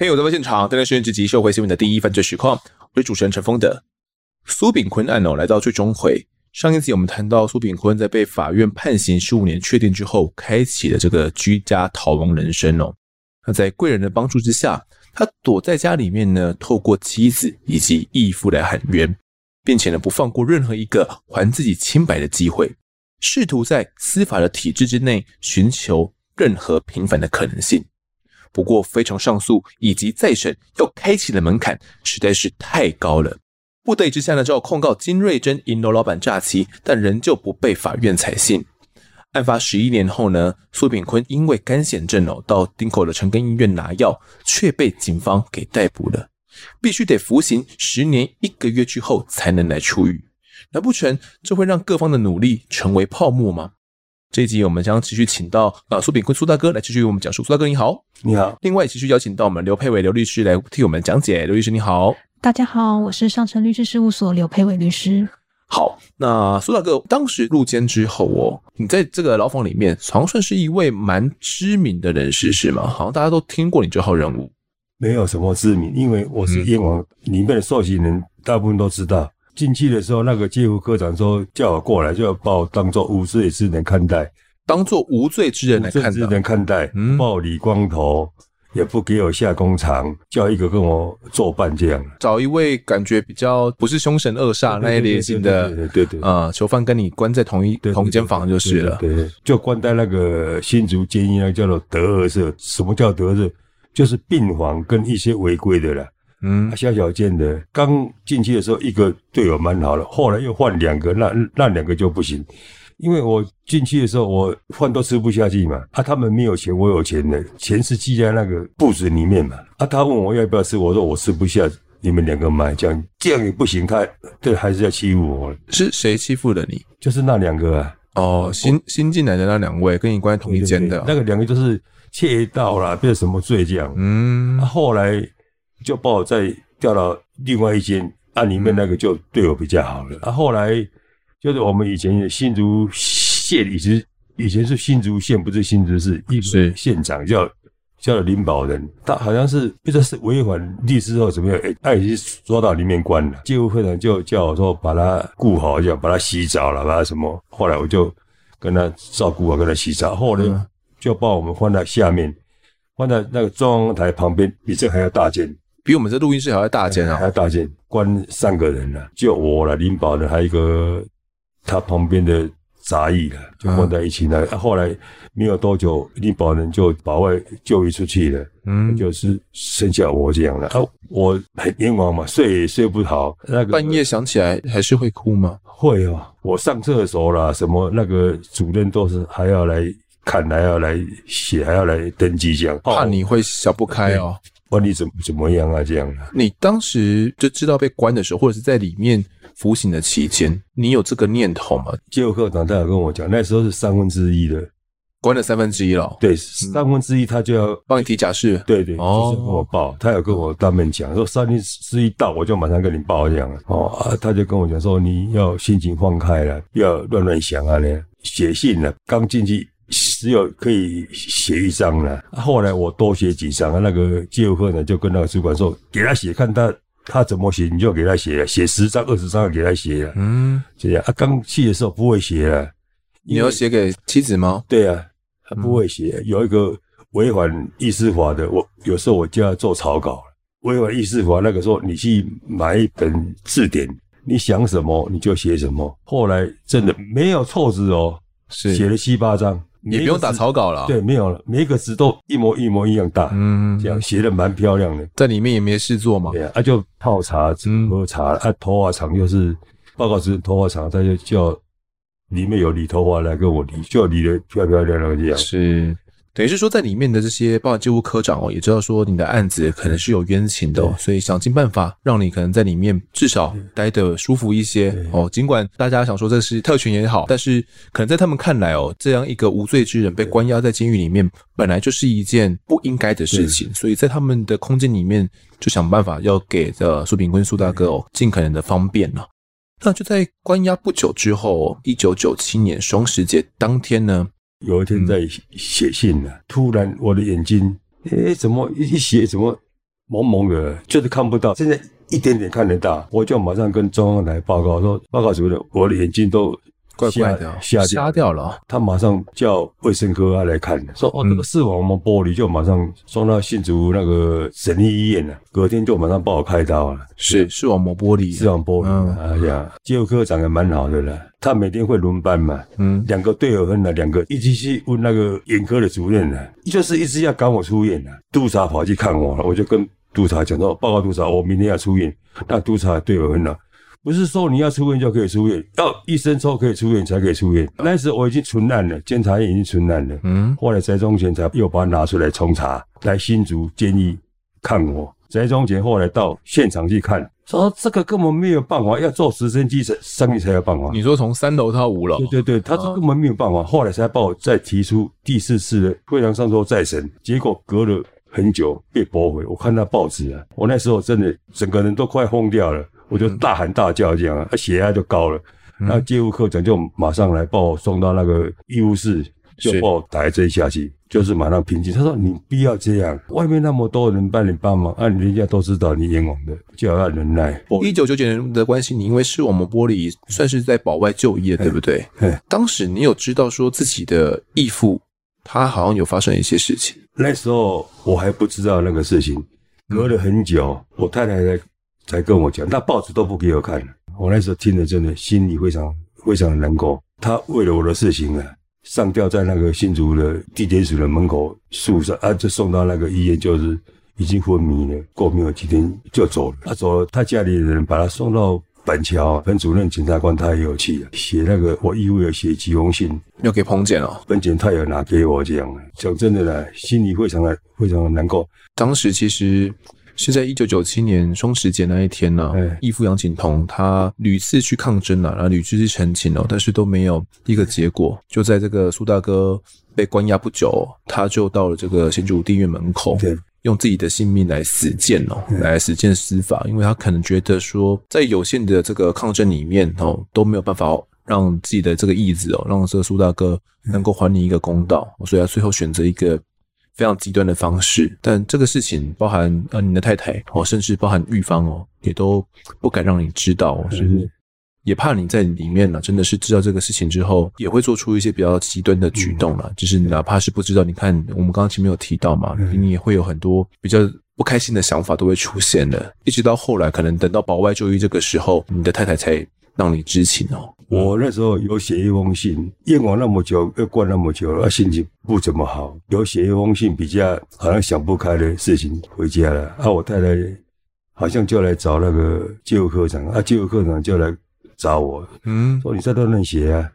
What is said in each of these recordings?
嘿我在现场，带来是这集社会新闻的第一犯罪实况。我是主持人陈丰德。苏炳坤案哦，来到最终回。上一集我们谈到苏炳坤在被法院判刑十五年确定之后，开启了这个居家逃亡人生哦。那在贵人的帮助之下，他躲在家里面呢，透过妻子以及义父来喊冤，并且呢不放过任何一个还自己清白的机会，试图在司法的体制之内寻求任何平反的可能性。不过，非常上诉以及再审要开启的门槛实在是太高了。不得已之下呢，只好控告金瑞珍银楼老板诈欺，但仍旧不被法院采信。案发十一年后呢，苏炳坤因为干癬症哦，到丁口的长庚医院拿药，却被警方给逮捕了，必须得服刑十年一个月之后才能来出狱。难不成这会让各方的努力成为泡沫吗？这一集我们将继续请到啊苏炳坤苏大哥来继续为我们讲述。苏大哥你好，你好。另外继续邀请到我们刘佩伟刘律师来替我们讲解。刘律师你好，大家好，我是上城律师事务所刘佩伟律师。好，那苏大哥当时入监之后哦，你在这个牢房里面，好像算是一位蛮知名的人士是吗？好像大家都听过你这号人物。没有什么知名，因为我是燕王里面的受刑人，大部分都知道。进去的时候，那个戒护科长说叫我过来，就要把我当做无罪之人看待，当做无罪之人来看待，之人看待，嗯，把我理光头，也不给我下工厂，叫一个跟我作伴这样，找一位感觉比较不是凶神恶煞那一类型的，对对对，啊，呃，囚犯跟你关在同一同一间房就是了，对，就关在那个新竹监狱，那个叫做德二社。什么叫德二社？就是病房跟一些违规的了。嗯，小小间的，刚进去的时候一个队友蛮好的，后来又换两个，那那两个就不行，因为我进去的时候我饭都吃不下去嘛，啊，他们没有钱，我有钱的，钱是记在那个簿子里面嘛，啊，他问我要不要吃，我说我吃不下，你们两个买，这样这样也不行，他对还是要欺负我，是谁欺负了你？就是那两个啊，哦，新新进来的那两位跟你关在同一间的，那个两个就是窃盗啦，变什么罪这样，嗯，啊，后来。就把我再调到另外一间，啊，里面那个就对我比较好了。啊，后来就是我们以前新竹县，以前以前是新竹县，不是新竹市，一是县长叫叫林保仁，他好像是不知道是违反律师或怎么样，哎，他已经抓到里面关了。戒护科长就叫我说把他顾好，叫把他洗澡了，把他什么。后来我就跟他照顾啊，跟他洗澡。后来就把我们放在下面，放在那个中央台旁边，比这还要大间。比我们这录音室还要大间啊！还要大间，关三个人了，就我了，林保仁，还有一个他旁边的杂役了，就关在一起了。啊，后来没有多久，林宝人就把外救出去了，嗯，就是剩下我这样了。啊，我很冤枉嘛，睡也睡不好，那个半夜想起来还是会哭吗？会哦，我上厕所啦，什么那个主任都是还要来看，还要来写，还要来登记这样，怕你会想不开哦。问你怎么怎么样啊？这样的，你当时就知道被关的时候，或者是在里面服刑的期间，你有这个念头吗？戒护科长他有跟我讲，那时候是三分之一的，关了三分之一了。对，三分之一他就要帮你提假释。对对，就是跟我报，他有跟我当面讲，说三分之一到，我就马上跟你报这样。哦啊，他就跟我讲说，你要心情放开了，不要乱乱想啊，那写信了，刚进去。只有可以写一张了，后来我多写几张，那个戒护科呢就跟那个主管说，给他写，看他他怎么写，你就给他写，写十张二十张给他写了。嗯，这样啊，刚去的时候不会写了。你要写给妻子吗？对啊，他不会写，有一个违反意识法的，我有时候我就要做草稿。违反意识法那个时候，你去买一本字典，你想什么你就写什么。后来真的没有错字哦，写了七八张。也不用打草稿了，对，没有了，每一个字都一模一模一样大，嗯，这样写的蛮漂亮的，在里面也没事做嘛，对啊，就泡茶、喝茶，啊，头发长就是报告是头发长，他就叫里面有理头发来跟我理，就理的漂漂亮亮这样，是。等于是说，在里面的这些包括戒护科长哦，也知道说你的案子可能是有冤情的，所以想尽办法让你可能在里面至少待得舒服一些哦。尽管大家想说这是特权也好，但是可能在他们看来哦，这样一个无罪之人被关押在监狱里面，本来就是一件不应该的事情，所以在他们的空间里面就想办法要给这苏炳坤苏大哥哦尽可能的方便了。那就在关押不久之后，一九九七年双十节当天呢，有一天在写信呢，嗯、突然我的眼睛，哎，怎么一写怎么蒙蒙的，就是看不到，现在一点点看得到，我就马上跟中央台报告说，报告主任，我的眼睛都。怪怪的，瞎瞎掉了。他马上叫卫生科来看，说哦，这个视网膜剥离，就马上送到新竹那个省立医院了。隔天就马上帮我开刀了。是视网膜剥离，视网膜剥离。哎呀，肌肉科长也蛮好的了。他每天会轮班嘛，嗯，两个队友分了两个，一起去问那个眼科的主任了，就是一直要赶我出院呢。督察跑去看我了，我就跟督察讲说，报告督察，我明天要出院。那督察队友分了。不是说你要出院就可以出院，要医生说可以出院才可以出院。那时我已经存案了，监察院已经存案了。嗯，后来翟中贤才又把他拿出来重查，来新竹监狱看我。翟中贤后来到现场去看，说这个根本没有办法，要坐直升机上去才有办法。你说从三楼到五楼？对对对，他说根本没有办法。后来才把我再提出第四次的会堂上诉再审，结果隔了很久被驳回。我看到报纸啊，我那时候真的整个人都快疯掉了。我就大喊大叫这样，他血压就高了。那介入科长就马上来把我送到那个医务室，就把我打针下去，就是马上平静。他说：“你不要这样，外面那么多人帮你帮忙，啊，人家都知道你冤枉的，就要忍耐。”一九九九年的关系，你因为视网膜剥离，算是在保外就医的，对不对？当时你有知道说自己的义父他好像有发生一些事情？那时候我还不知道那个事情，隔了很久，我太太在。才跟我讲，那报纸都不给我看。我那时候听了，真的心里非常非常的难过。他为了我的事情啊，上吊在那个新竹的地检署的门口树上啊，就送到那个医院，就是已经昏迷了，过没有几天就走了。他走了，他家里的人把他送到板桥分主任检察官，他也有去写那个我义务要写几封信，要给彭检哦，彭检他有拿给我这样。讲真的呢，心里非常的非常的难过。当时其实。是在一九九七年双十节那一天呢、啊，义父杨景彤他屡次去抗争了、啊，然后屡次去陈情哦，但是都没有一个结果。就在这个苏大哥被关押不久，他就到了这个新竹地院门口，用自己的性命来实践哦，来实践司法，因为他可能觉得说，在有限的这个抗争里面哦，都没有办法让自己的这个义子哦，让这个苏大哥能够还你一个公道，所以他最后选择一个。非常极端的方式，但这个事情包含呃你的太太哦，甚至包含玉芳哦，也都不敢让你知道，就是也怕你在里面呢，真的是知道这个事情之后，也会做出一些比较极端的举动了。就是哪怕是不知道，你看我们刚刚前面有提到嘛，你也会有很多比较不开心的想法都会出现的，一直到后来可能等到保外就医这个时候，你的太太才让你知情哦。我那时候有写一封信，阉往那么久，又关那么久了，心情不怎么好。有写一封信，比较好像想不开的事情回家了。啊，我太太好像就来找那个救护科长，啊，救护科长就来找我，嗯，说你再乱乱写啊，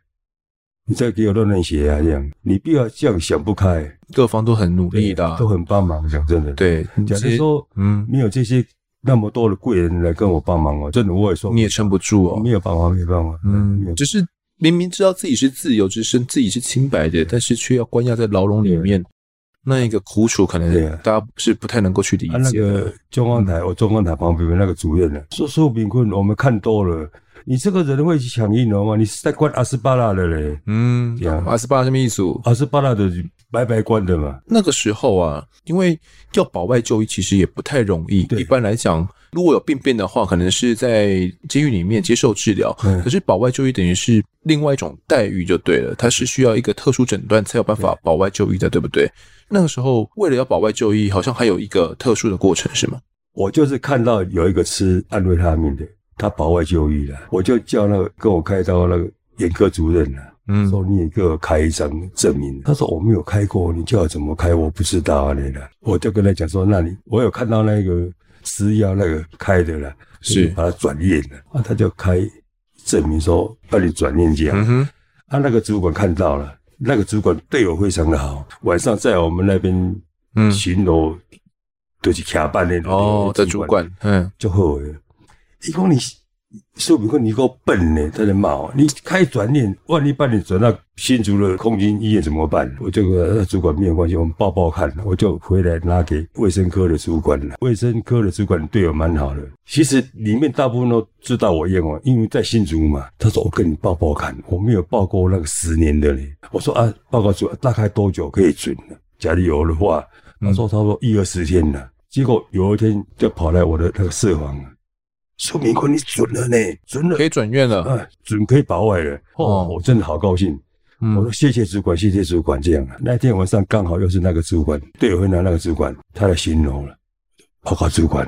你再给我乱乱写啊，这样你不要这样想不开。各方都很努力的，都很帮忙，讲真的。对，假如说，嗯，没有这些。那么多的贵人来跟我帮忙哦，真的我也说你也撑不住哦，没有办法，没有办法。嗯，只是明明知道自己是自由之身，自己是清白的，但是却要关押在牢笼里面，那一个苦楚，可能大家是不太能够去理解。那个中央台，我中央台旁边那个主任呢，说苏炳坤，我们看多了，你这个人会去抢银楼吗？你是在关阿斯巴拉的嘞？嗯，这样，阿斯巴拉什么意思？阿斯巴拉的。白白关的嘛。那个时候啊，因为要保外就医，其实也不太容易。一般来讲，如果有病变的话，可能是在监狱里面接受治疗。嗯、可是保外就医等于是另外一种待遇就对了，它是需要一个特殊诊断才有办法保外就医的，对，不对？那个时候为了要保外就医，好像还有一个特殊的过程，是吗？我就是看到有一个吃安慰他命的，他保外就医了，我就叫那个跟我开刀那个眼科主任了。嗯，说你也给我开一张证明。他说我没有开过，你叫我怎么开？我不知道啊，你了。我就跟他讲说，那你我有看到那个私药那个开的了，是把它转验了啊，他就开证明说帮你转验这样。嗯哼，啊，那个主管看到了，那个主管对我非常的好，晚上在我们那边巡逻，都是卡班的哦，的主管，嗯，就后悔了。一共你。苏炳坤，你够笨呢！他在骂我，你开转念，万一把你转到新竹的空军医院怎么办？我就跟主管没有关系，我们报报看。我就回来拿给卫生科的主管了。卫生科的主管对我蛮好的。其实里面大部分都知道我验哦，因为在新竹嘛。他说我跟你报报看，我没有报过那个十年的呢。我说啊，报告主大概多久可以准呢？假如有的话，他说差不多一二十天了。结果有一天就跑来我的那个社房。苏炳坤，你准了呢，准了，可以转院了，啊，准可以保外了。哦，我真的好高兴。嗯、我说谢谢主管，谢谢主管。这样，那天晚上刚好又是那个主管，对我回来那个主管，他来形容了。报告主管，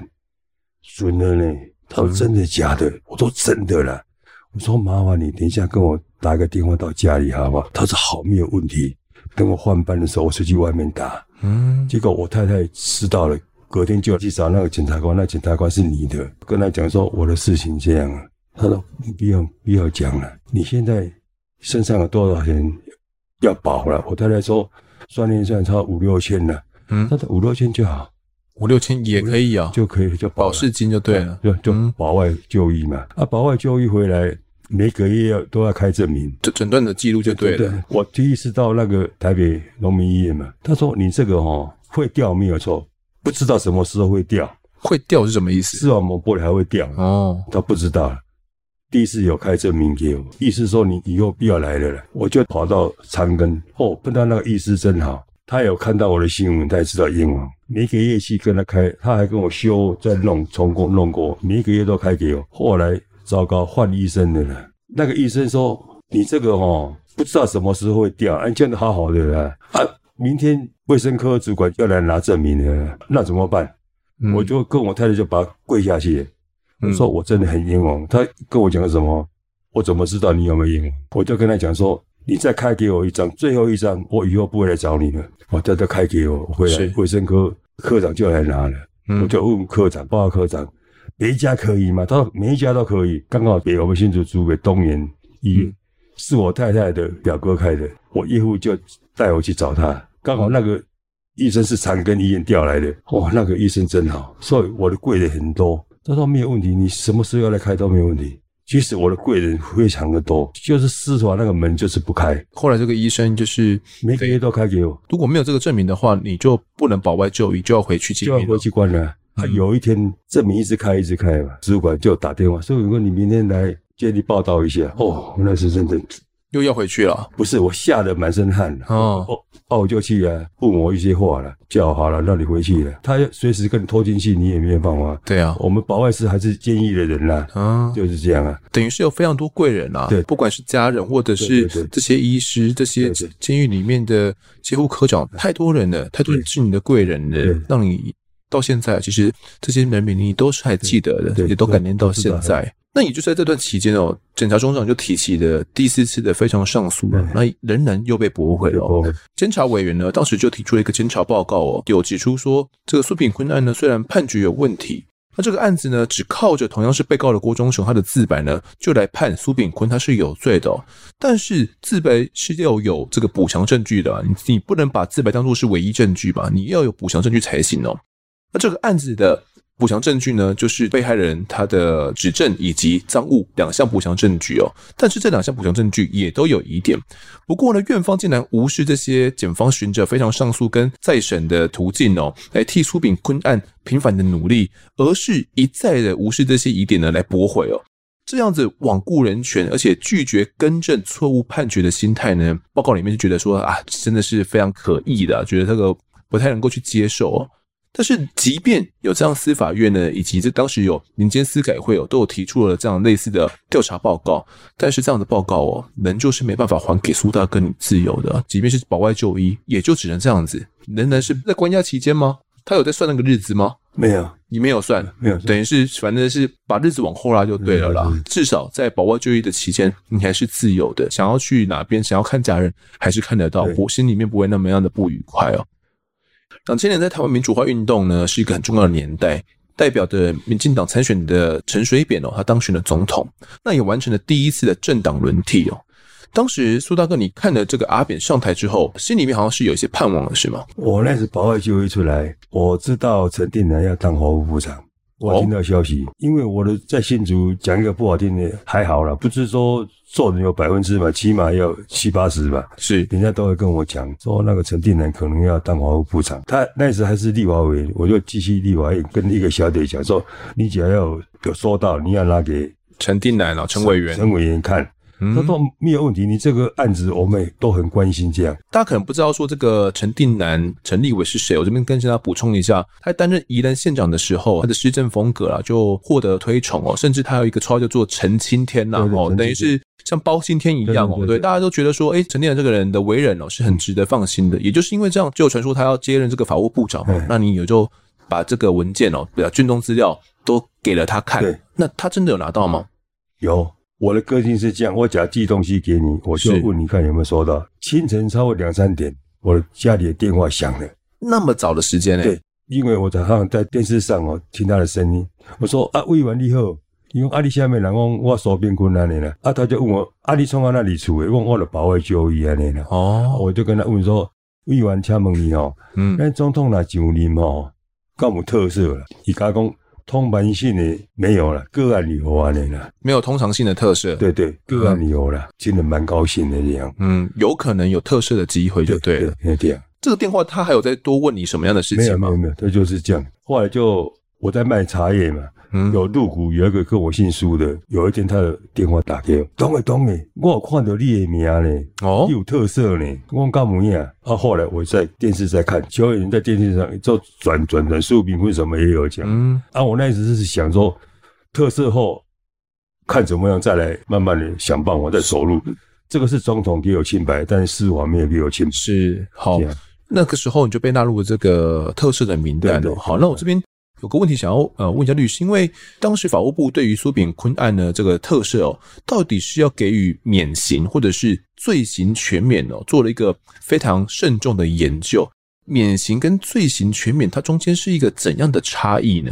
准了呢。他说真的假的？我说真的了。我说麻烦你等一下跟我打个电话到家里好不好？他说好，没有问题。等我换班的时候，我出去外面打。嗯，结果我太太知道了。隔天就要去找那个检察官，那检察官是你的，跟他讲说我的事情这样。他说你不要不要讲了，你现在身上有多少钱要保了？我太太说算一算差五六千了，嗯，他说五六千就好，五六千也可以啊，就可以就保释金就对了，就就保外就医嘛。嗯、啊，保外就医回来每个月要都要开证明，就诊断的记录就对了。我第一次到那个台北农民医院嘛，他说你这个哦会掉没有错。不知道什么时候会掉，会掉是什么意思？视网膜玻璃还会掉哦，他不知道。第一次有开证明给我，意思说你以后不要来了了。我就跑到长庚，哦，碰到那个医师真好，他有看到我的新闻，他也知道验网，每个月去跟他开，他还跟我修再弄，重过弄过，每个月都开给我。后来糟糕，换医生的了。那个医生说：“你这个哦，不知道什么时候会掉，哎，见得好好的了啊。”明天卫生科主管要来拿证明了，那怎么办？嗯、我就跟我太太就把他跪下去，我说我真的很冤枉。他跟我讲什么？我怎么知道你有没有冤枉？我就跟他讲说，你再开给我一张，最后一张，我以后不会来找你了。我叫他开给我，回来卫生科科长就来拿了。嗯、我就问科长，报告科长，别家可以吗？他说每一家都可以。刚好给我们新竹租给东园医院，是我太太的表哥开的，我岳父就。带我去找他，刚好那个医生是长庚医院调来的，哇，那个医生真好，所以我的贵人很多。他说没有问题，你什么时候要来开都没有问题。其实我的贵人非常的多，就是司法那个门就是不开。后来这个医生就是每个月都开给我，如果没有这个证明的话，你就不能保外就医，就要回去就要回去关了。他有一天证明一直开一直开嘛，主管就打电话说：“如果你明天来接你报道一下。”哦，那是真的。又要回去了？不是，我吓得满身汗哦，哦，我就去啊，附魔一些话了，叫好了，让你回去了。他要随时跟你拖进去，你也没有办法。对啊，我们保外是还是监狱的人啦，啊，就是这样啊。等于是有非常多贵人啊，对，不管是家人或者是这些医师，这些监狱里面的几乎科长，太多人了，太多人是你的贵人了，让你到现在，其实这些人名你都是还记得的，也都感念到现在。那也就在这段期间哦，检察总长就提起了第四次的非常上诉了，那仍然又被驳回了。监察委员呢，当时就提出了一个监察报告哦，有指出说，这个苏炳坤案呢，虽然判决有问题，那这个案子呢，只靠着同样是被告的郭忠雄他的自白呢，就来判苏炳坤他是有罪的。但是自白是要有这个补偿证据的，你你不能把自白当做是唯一证据吧？你要有补偿证据才行哦。那这个案子的。补强证据呢，就是被害人他的指证以及赃物两项补强证据哦。但是这两项补强证据也都有疑点。不过呢，院方竟然无视这些检方循着非常上诉跟再审的途径哦，来替苏炳坤案平反的努力，而是一再的无视这些疑点呢，来驳回哦。这样子罔顾人权，而且拒绝更正错误判决的心态呢，报告里面就觉得说啊，真的是非常可疑的，觉得这个不太能够去接受哦。但是，即便有这样司法院呢，以及这当时有民间司改会哦，都有提出了这样类似的调查报告，但是这样的报告哦，仍旧是没办法还给苏大哥你自由的。即便是保外就医，也就只能这样子。仍然是在关押期间吗？他有在算那个日子吗？没有，你没有算，没有，等于是反正是把日子往后拉就对了啦。至少在保外就医的期间，你还是自由的，想要去哪边，想要看家人，还是看得到，我心里面不会那么样的不愉快哦。两千年在台湾民主化运动呢，是一个很重要的年代，代表的民进党参选的陈水扁哦，他当选了总统，那也完成了第一次的政党轮替哦。当时苏大哥，你看了这个阿扁上台之后，心里面好像是有一些盼望了，是吗？我那时保外就医出来，我知道陈定南要当法务部长，我听到消息，哦、因为我的在新竹讲一个不好听的，还好了，不是说做人有百分之百，起码要七八十吧。是，人家都会跟我讲说，那个陈定南可能要当华务部长。他那时还是立华委员，我就继续立华委员跟一个小姐讲说，你只要有有收到，你要拿给陈定南哦，陈委员，陈委员看。他说没有问题，你这个案子我们也都很关心。这样，大家可能不知道说这个陈定南陈立伟是谁，我这边跟大家补充一下，他担任宜兰县长的时候，他的施政风格啊就获得推崇哦，甚至他有一个绰号叫做陈青天呐哦，等于是像包青天一样哦，对，大家都觉得说，哎，陈定南这个人的为人哦是很值得放心的，也就是因为这样，就传说他要接任这个法务部长哦，那你也就把这个文件哦，比较军中资料都给了他看，那他真的有拿到吗？有。我的个性是这样，我只要寄东西给你，我就问你看有没有收到。清晨超过两三点，我的家里的电话响了。那么早的时间呢？对，因为我早上在电视上哦听他的声音，我说啊，委员你好，因为阿里下面人讲我苏炳坤那里了，啊他就问我阿里从我那里出的，问我的保外就医安尼了。哦，我就跟他问说，喂完请问你哦，嗯，那总统来上任哦，够有特色了，伊家讲。通盘性的没有了，个案旅游啊，那个没有通常性的特色。对对，个案旅游了，真的蛮高兴的这样。嗯，有可能有特色的机会就对了。对，这样。这个电话他还有再多问你什么样的事情吗？没有没有没有，他就是这样。后来就我在卖茶叶嘛。嗯，有入股有一个跟我姓苏的，有一天他的电话打给我，懂诶懂诶，我有看到你的名呢，哦，有特色呢，我干么呀？啊，后来我在电视在看，邱有人在电视上做转转转，苏炳坤什么也有讲，嗯，啊，我那时是想说特色后看怎么样再来慢慢的想办法再走入，这个是总统给我清白，但是司法没有给我清白，是好，那个时候你就被纳入了这个特色的名单了，好，那我这边。有个问题想要呃问一下律师，因为当时法务部对于苏炳坤案的这个特赦哦，到底是要给予免刑或者是罪刑全免哦，做了一个非常慎重的研究。免刑跟罪刑全免，它中间是一个怎样的差异呢？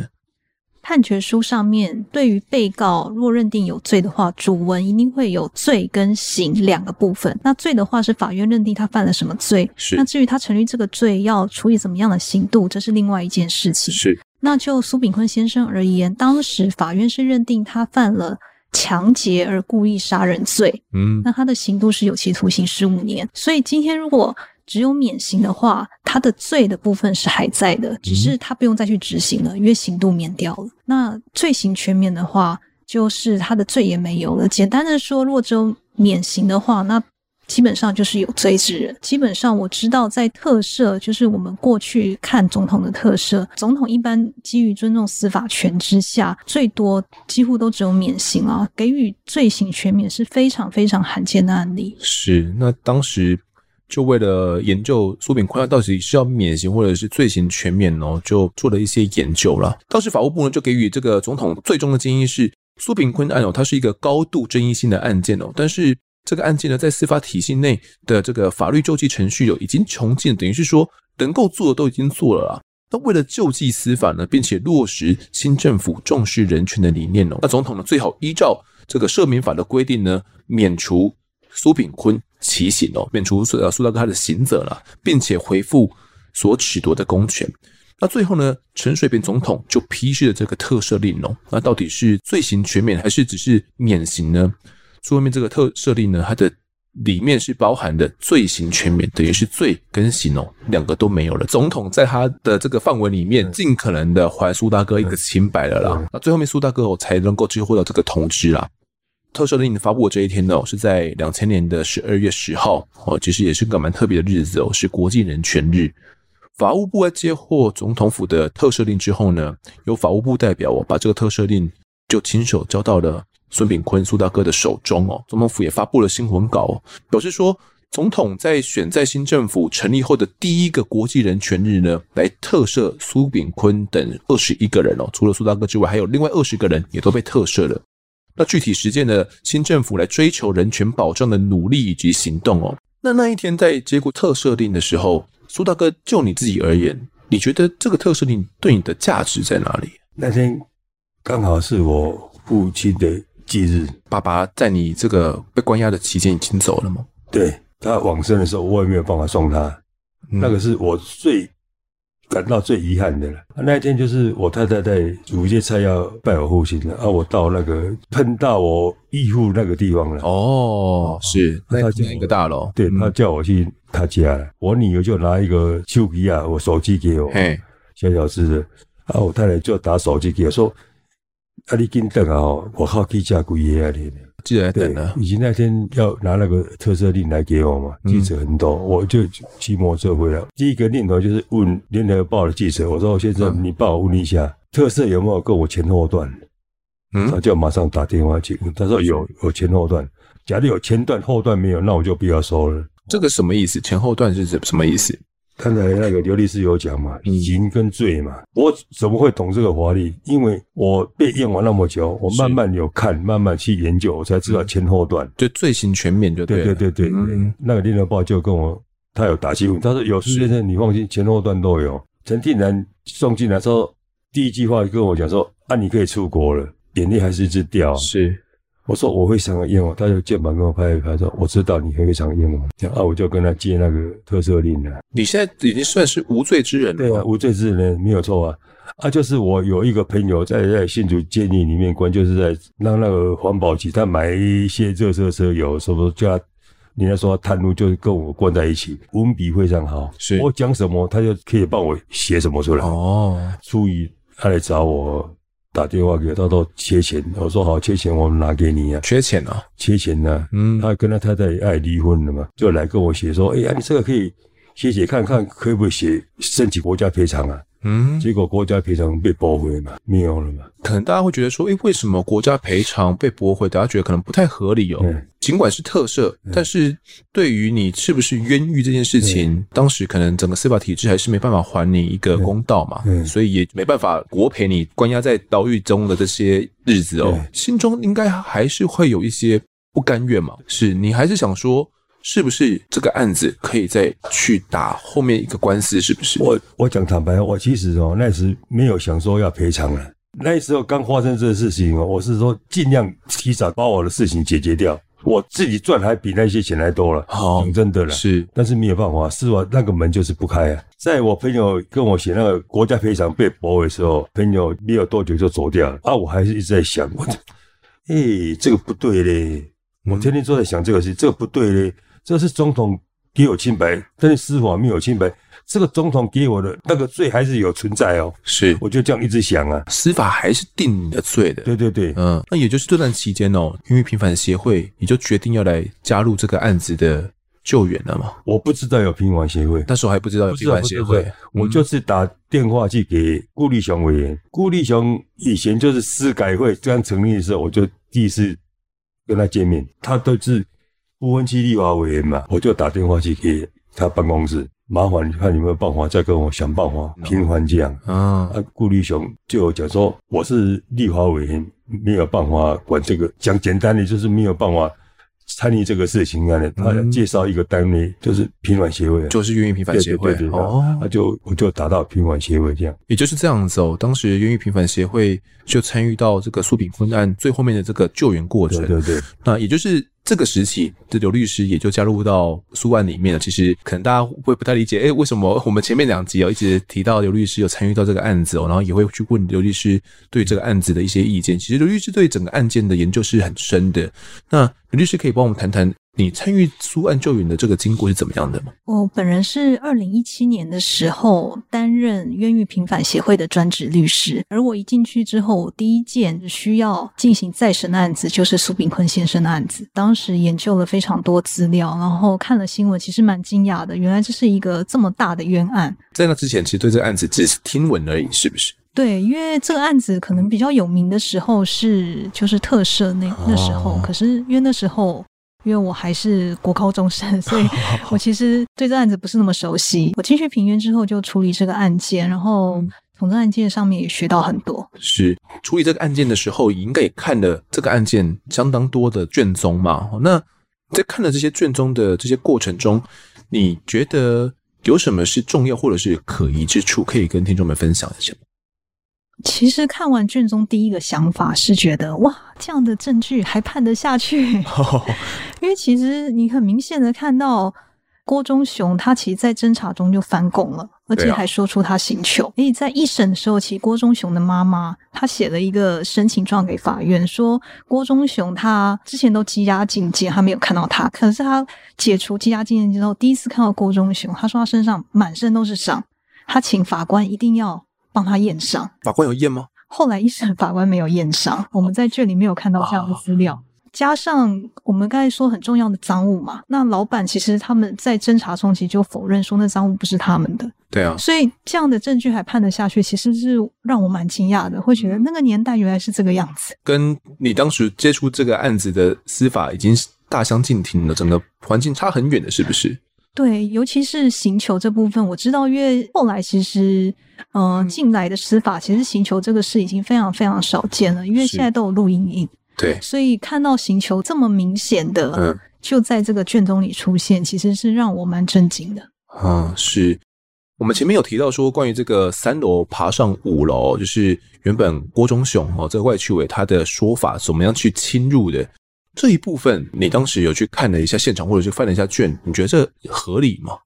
判决书上面对于被告若认定有罪的话，主文一定会有罪跟刑两个部分。那罪的话是法院认定他犯了什么罪，是。那至于他成立这个罪要处以怎么样的刑度，这是另外一件事情。是。那就苏炳坤先生而言，当时法院是认定他犯了抢劫而故意杀人罪，嗯，那他的刑度是有期徒刑十五年。所以今天如果只有免刑的话，他的罪的部分是还在的，只是他不用再去执行了，因为刑度免掉了。那罪刑全免的话，就是他的罪也没有了。简单的说，如果只有免刑的话，那基本上就是有罪之人。基本上我知道，在特赦，就是我们过去看总统的特赦，总统一般基于尊重司法权之下，最多几乎都只有免刑啊，给予罪刑全免是非常非常罕见的案例。是，那当时就为了研究苏炳坤到底是要免刑或者是罪刑全免哦，就做了一些研究了。当时法务部呢就给予这个总统最终的建议是，苏炳坤案哦，它是一个高度争议性的案件哦，但是。这个案件呢，在司法体系内的这个法律救济程序有已经穷尽，等于是说能够做的都已经做了啦。那为了救济司法呢，并且落实新政府重视人权的理念哦，那总统呢最好依照这个赦免法的规定呢，免除苏炳坤其刑哦，免除苏苏大哥他的刑责了，并且回复所褫夺的公权。那最后呢，陈水扁总统就批示了这个特赦令哦。那到底是罪刑全免还是只是免刑呢？书外面这个特赦令呢，它的里面是包含的罪行全免，等于是罪跟刑哦，两个都没有了。总统在他的这个范围里面，尽可能的还苏大哥一个清白了啦。那最后面苏大哥我才能够接获到这个通知啦。特赦令发布的这一天呢，是在两千年的十二月十号哦，其实也是个蛮特别的日子哦，是国际人权日。法务部在接获总统府的特赦令之后呢，由法务部代表哦把这个特赦令就亲手交到了。孙炳坤苏大哥的手中哦，总统府也发布了新闻稿，表示说，总统在选在新政府成立后的第一个国际人权日呢，来特赦苏炳坤等二十一个人哦，除了苏大哥之外，还有另外二十个人也都被特赦了。那具体实践的新政府来追求人权保障的努力以及行动哦，那那一天在接过特赦令的时候，苏大哥就你自己而言，你觉得这个特赦令对你的价值在哪里？那天刚好是我父亲的。忌日，爸爸在你这个被关押的期间已经走了吗？对，他往生的时候，我也没有办法送他。嗯、那个是我最感到最遗憾的了。那一天就是我太太在煮一些菜要拜我父亲了，啊，我到那个碰到我义父那个地方了。哦，是，他叫一个大楼，对，他叫我去他家了。我女儿就拿一个手机啊，我手机给我，嘿，小小只的，啊，我太太就打手机给我说，啊，你紧等啊，我好去加贵爷啊，你。记得等啊，以及那天要拿那个特色令来给我嘛，记者很多，我就骑摩托车回来。第一个念头就是问联合报的记者，我说先生，你帮我问一下，特色有没有跟我前后段？嗯，他就马上打电话去，他说有，有前后段。假如有前段后段没有，那我就不要收了。这个什么意思？前后段是什什么意思？刚才那个刘律师有讲嘛，刑跟罪嘛，我怎么会懂这个法律？因为我被验完那么久，我慢慢有看，慢慢去研究，我才知道前后段。就罪行全面就对。对对对对，嗯、那个联合报就跟我，他有打气，他说有苏先生，你放心，前后段都有。陈定南送进来之后，第一句话就跟我讲说：“啊，你可以出国了。”眼泪还是一直掉。是。我说我会常常验我，他就肩膀跟我拍一拍，说我知道你会常验我。然后我就跟他接那个特赦令了。你现在已经算是无罪之人了。对啊，无罪之人没有错啊。啊，就是我有一个朋友在在新竹监狱里面关，就是在让那个环保局他买一些热色车油，什么叫他，人家说他贪污，就是跟我关在一起，文笔非常好。是我讲什么，他就可以帮我写什么出来。哦，初一他来找我。打电话给他，他说缺钱，我说好，缺钱我们拿给你啊。缺钱啊，缺钱呢、啊。嗯，他跟他太太也爱离婚了嘛，就来跟我写说，哎呀，你这个可以写写看看，可不可以写申请国家赔偿啊？嗯，结果国家赔偿被驳回嘛，没有了嘛。可能大家会觉得说，诶，为什么国家赔偿被驳回？大家觉得可能不太合理哦。嗯、尽管是特赦，嗯、但是对于你是不是冤狱这件事情，嗯、当时可能整个司法体制还是没办法还你一个公道嘛。嗯，所以也没办法国赔你关押在牢狱中的这些日子哦。嗯、心中应该还是会有一些不甘愿嘛。是你还是想说？是不是这个案子可以再去打后面一个官司？是不是？我我讲坦白，我其实哦那时没有想说要赔偿了。那时候刚发生这个事情哦，我是说尽量提早把我的事情解决掉。我自己赚还比那些钱还多了。好，讲真的了。是，但是没有办法，是我？那个门就是不开啊。在我朋友跟我写那个国家赔偿被驳回的时候，朋友没有多久就走掉了。啊，我还是一直在想，我，哎，这个不对嘞。我天天都在想这个事，这个不对嘞。这是总统给我清白，但是司法没有清白。这个总统给我的那个罪还是有存在哦。是，我就这样一直想啊，司法还是定你的罪的。对对对，嗯，那也就是这段期间哦，因为平反协会你就决定要来加入这个案子的救援了嘛？我不知道有平反协会，那时候还不知道有平反协会，我就是打电话去给顾立雄委员。顾立雄以前就是司改会刚成立的时候，我就第一次跟他见面，他都是。不分区立法委员嘛，我就打电话去给他办公室，麻烦你看有没有办法再跟我想办法平反这样。啊，顾立雄就有讲说，我是立法委员，没有办法管这个。讲简单的就是没有办法参与这个事情啊。他介绍一个单位，就是平反协会，就是愿意平反协会。对对对哦，他就我就打到平反协会这样。也就是这样子哦，当时愿意平反协会就参与到这个苏炳坤案最后面的这个救援过程。对对对，那也就是。这个时期，这刘律师也就加入到诉案里面了。其实可能大家会不太理解，哎，为什么 我们前面两集哦一直提到刘律师有参与到这个案子哦，然后也会去问刘律师对这个案子的一些意见。其实刘律师对整个案件的研究是很深的。那刘律师可以帮我们谈谈？你参与苏案救援的这个经过是怎么样的吗？我本人是二零一七年的时候担任冤狱平反协会的专职律师，而我一进去之后，我第一件需要进行再审的案子就是苏炳坤先生的案子。当时研究了非常多资料，然后看了新闻，其实蛮惊讶的，原来这是一个这么大的冤案。在那之前，其实对这个案子只是听闻而已，是不是？对，因为这个案子可能比较有名的时候是就是特赦那那时候，可是因为那时候。因为我还是国高中生，所以我其实对这案子不是那么熟悉。我进去平原之后就处理这个案件，然后从这案件上面也学到很多。是处理这个案件的时候，应该也看了这个案件相当多的卷宗嘛？那在看了这些卷宗的这些过程中，你觉得有什么是重要或者是可疑之处，可以跟听众们分享一下？其实看完卷宗，第一个想法是觉得哇，这样的证据还判得下去？因为其实你很明显的看到郭忠雄他其实，在侦查中就翻供了，而而且还说出他刑求。所以、啊、在一审的时候，其实郭忠雄的妈妈她写了一个申请状给法院，说郭忠雄他之前都羁押禁见，他没有看到他，可是他解除羁押禁见之后，第一次看到郭忠雄，他说他身上满身都是伤，他请法官一定要帮他验伤。法官有验吗？后来一审法官没有验伤，我们在这里没有看到这样的资料。加上我们刚才说很重要的赃物嘛，那老板其实他们在侦查中期就否认说那赃物不是他们的。对啊，所以这样的证据还判得下去，其实是让我蛮惊讶的，会觉得那个年代原来是这个样子。跟你当时接触这个案子的司法已经大相径庭了，整个环境差很远的，是不是？对，尤其是刑求这部分，我知道，因为后来其实，呃，进来的司法其实刑求这个事已经非常非常少见了，因为现在都有录音影。对，所以看到刑求这么明显的，嗯，就在这个卷宗里出现，其实是让我蛮震惊的。啊，是。我们前面有提到说，关于这个三楼爬上五楼，就是原本郭忠雄哦，这个外区委他的说法，怎么样去侵入的这一部分，你当时有去看了一下现场，或者是翻了一下卷，你觉得这合理吗？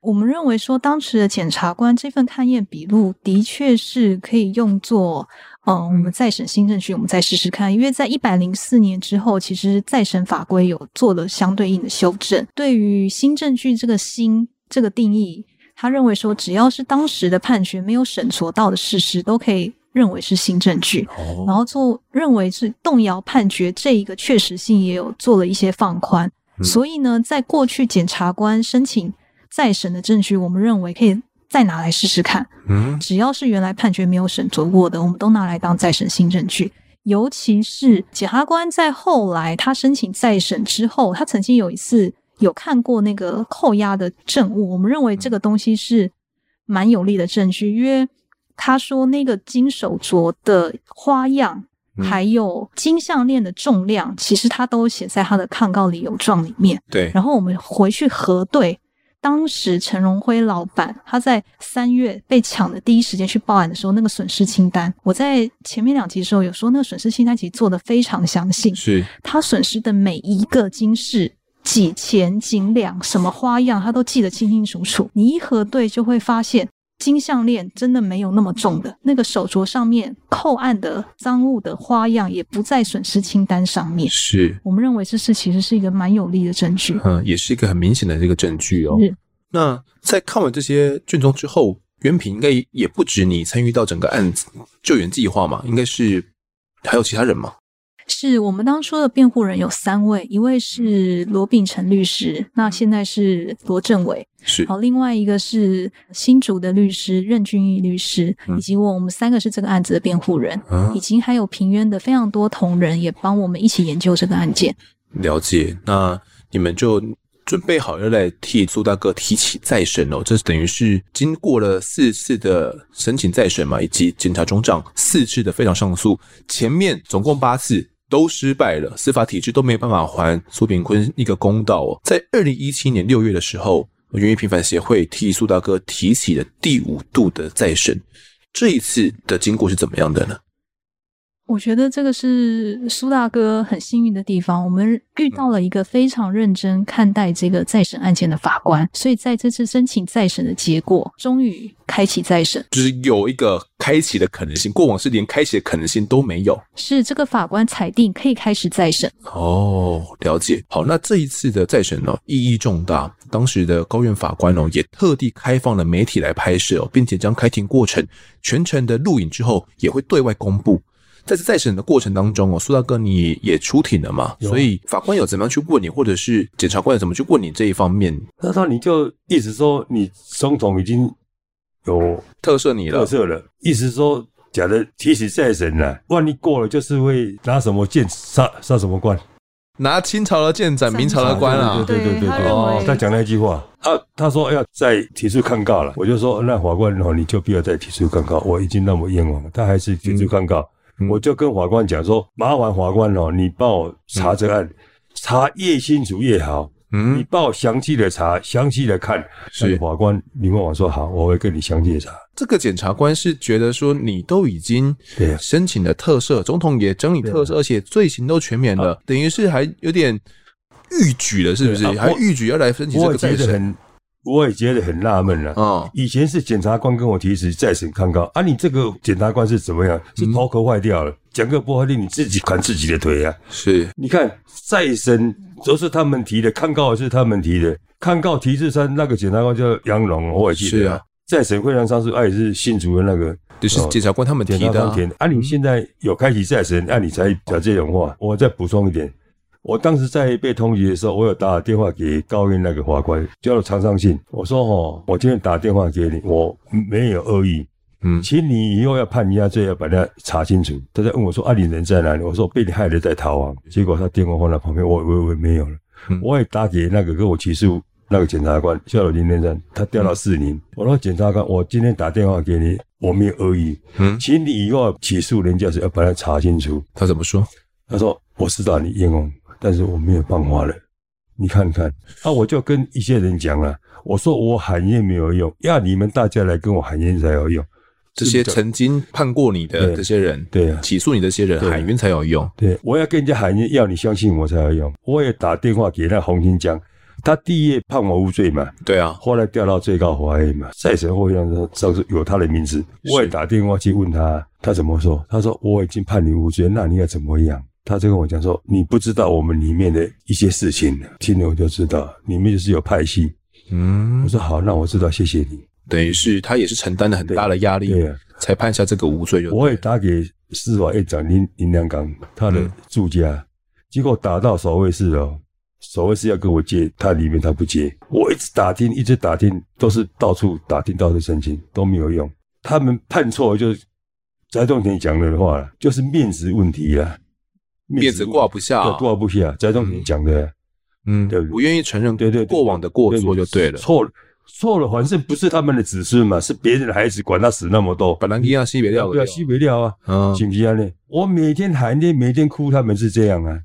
我们认为说，当时的检察官这份勘验笔录的确是可以用作。嗯，我们再审新证据，我们再试试看。因为在一百零四年之后，其实再审法规有做了相对应的修正。对于新证据这个新这个定义，他认为说，只要是当时的判决没有审酌到的事实，都可以认为是新证据。哦、然后做认为是动摇判决这一个确实性，也有做了一些放宽。嗯、所以呢，在过去检察官申请再审的证据，我们认为可以。再拿来试试看，嗯，只要是原来判决没有审酌过的，我们都拿来当再审新证据。尤其是检察官在后来他申请再审之后，他曾经有一次有看过那个扣押的证物，我们认为这个东西是蛮有力的证据，因为他说那个金手镯的花样，还有金项链的重量，其实他都写在他的抗告理由状里面。对，然后我们回去核对。当时陈荣辉老板他在三月被抢的第一时间去报案的时候，那个损失清单，我在前面两集的时候有说，那个损失清单其实做的非常详细，是他损失的每一个金饰、几钱、几两、什么花样，他都记得清清楚楚。你一核对就会发现。金项链真的没有那么重的，那个手镯上面扣案的赃物的花样也不在损失清单上面。是我们认为这是其实是一个蛮有力的证据，嗯，也是一个很明显的这个证据哦。是那在看完这些卷宗之后，原平应该也不止你参与到整个案子救援计划嘛？应该是还有其他人吗？是我们当初的辩护人有三位，一位是罗秉成律师，那现在是罗正伟，是好，另外一个是新竹的律师任俊义律师，以及我，我们三个是这个案子的辩护人，嗯、以及还有平冤的非常多同仁也帮我们一起研究这个案件。了解，那你们就准备好要来替苏大哥提起再审哦，这等于是经过了四次的申请再审嘛，以及检察总长四次的非常上诉，前面总共八次。都失败了，司法体制都没有办法还苏炳坤一个公道哦。在二零一七年六月的时候，源于平凡协会替苏大哥提起了第五度的再审，这一次的经过是怎么样的呢？我觉得这个是苏大哥很幸运的地方。我们遇到了一个非常认真看待这个再审案件的法官，所以在这次申请再审的结果，终于开启再审，就是有一个开启的可能性。过往是连开启的可能性都没有。是这个法官裁定可以开始再审。哦，了解。好，那这一次的再审呢，意义重大。当时的高院法官哦，也特地开放了媒体来拍摄哦，并且将开庭过程全程的录影之后，也会对外公布。在这再审的过程当中哦，苏大哥你也出庭了嘛？所以法官有怎么样去问你，或者是检察官有怎么去问你这一方面？那他你就意思说你总统已经有特赦你了，特赦了，意思说假的提起再审了，万一过了就是会拿什么剑杀杀什么官？拿清朝的剑斩明朝的官啊？对对对对对，哦，他讲那句话，啊他说要再提出抗告了，我就说那法官哦，你就不要再提出抗告，我已经那么冤枉了，他还是提出抗告。嗯我就跟法官讲说，麻烦法官哦，你帮我查这案，查越清楚越好。嗯，你帮我详细的查，详细的看。是法官，你问我说好，我会跟你详细的查。这个检察官是觉得说，你都已经申请了特赦，总统也整理特赦，而且罪行都全免了，等于是还有点逾矩了，是不是？还逾矩要来申请这个再审。我也觉得很纳闷了。哦，以前是检察官跟我提辞再审抗告，啊，你这个检察官是怎么样？是头壳坏掉了，讲、嗯、个不好听，你自己砍自己的腿啊！是，你看再审都是他们提的，抗告也是他们提的，抗告提示三那个检察官叫杨龙，我也记得。是啊，再审会上上诉，啊也是新竹的那个，就是检察官他们提的、啊。啊，你现在有开启再审，啊，你才讲这种话。我再补充一点。我当时在被通缉的时候，我有打电话给高院那个法官，叫了常上信。我说：“哦，我今天打电话给你，我没有恶意，嗯，请你以后要判人家罪，要把它查清楚。”他在问我说：“啊，你人在哪里？”我说：“被你害得在逃亡。”结果他电话放在旁边，我我我没有了。嗯、我也打给那个跟我起诉那个检察官，叫了林连山，他调到士林。我说：“检察官，我今天打电话给你，我没有恶意，嗯，请你以后要起诉人家是要把它查清楚。”他怎么说？他说：“我知道你冤枉。”但是我没有办法了，你看看，啊，我就跟一些人讲了，我说我喊冤没有用，要你们大家来跟我喊冤才有用。这些曾经判过你的这些人，对啊，起诉你这些人喊冤才有用。对，我要跟人家喊冤，要你相信我才有用。我也打电话给那洪金江，他第一页判我无罪嘛，对啊，后来调到最高法院嘛，再审会上说上诉有他的名字，我也打电话去问他，他怎么说？他说我已经判你无罪，那你要怎么样？他就跟我讲说：“你不知道我们里面的一些事情，听了我就知道，里面就是有派系。”嗯，我说好，那我知道，谢谢你。等于是他也是承担了很大的压力，对啊，才判下这个无罪就。我也打给司法院长林林良刚他的住家，嗯、结果打到守卫室哦，守卫室要跟我接，他里面他不接，我一直打听，一直打听，都是到处打听，到处申请都没有用。他们判错就是翟仲田讲的话，就是面子问题啦。面子挂不下，挂不下。翟仲田讲的，嗯，对，不愿意承认，对对，过往的过错就对了。错了，错了，反正不是他们的子孙嘛，是别人的孩子，管他死那么多，本来一样西北料，对啊，西北料啊，嗯，行不行呢？我每天喊天，每天哭，他们是这样啊，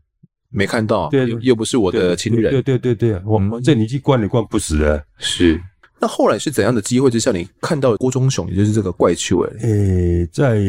没看到，对，又不是我的亲人，对对对对，我们这你去关你关不死的。是。那后来是怎样的机会之下，你看到郭忠雄，也就是这个怪邱哎？诶，在。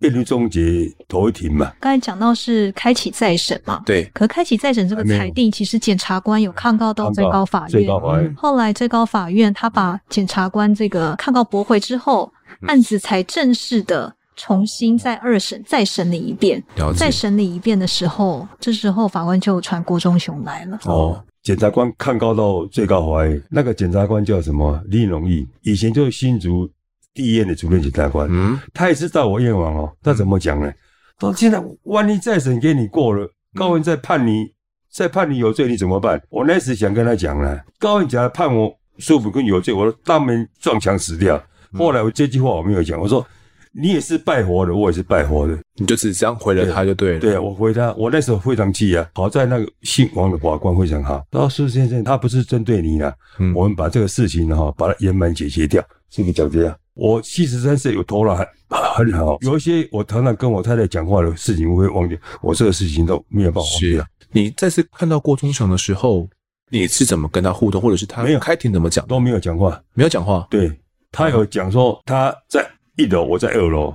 辩论终结头一庭嘛，刚才讲到是开启再审嘛，对。可开启再审这个裁定，其实检察官有抗告到最高法院，最高法院。后来最高法院他把检察官这个抗告驳回之后，案子才正式的重新再二审再审理一遍。再审理一遍的时候，这时候法官就传郭忠雄来了。哦，检察官抗告到最高法院，那个检察官叫什么？李荣义，以前就是新竹。第一院的主任检察官，嗯，他也知道我冤枉哦。他怎么讲呢？他说：“现在万一再审给你过了，高院再判你，再判你有罪，你怎么办？”我那时想跟他讲呢，高院假如判我苏炳坤有罪，我说当面撞墙死掉。后来我这句话我没有讲，我说你也是拜佛的，我也是拜佛的，你就只这样回了他就对了。对啊，我回他，我那时候非常气啊。好在那个姓王的法官非常好，他说：“苏先生，他不是针对你的，嗯，我们把这个事情哈，把它圆满解决掉，是不是讲这样？”我七十三岁，有头脑很很好。有一些我常常跟我太太讲话的事情，我会忘记。我这个事情都没有办法忘记。是，你再次看到郭忠祥的时候，你是怎么跟他互动，或者是他没有开庭怎么讲？都没有讲话，没有讲话。对，他有讲说他在一楼，我在二楼。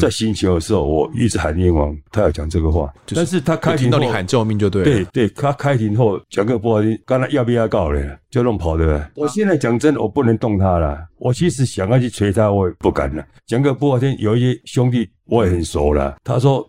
在星球的时候，我一直喊冤枉，他要讲这个话，但是他开庭到你喊救命就对了。对对，他开庭后讲个不好听，刚才要不要告了，就弄跑的。我现在讲真的，我不能动他了。我其实想要去捶他，我也不敢了。讲个不好听，有一些兄弟我也很熟了。他说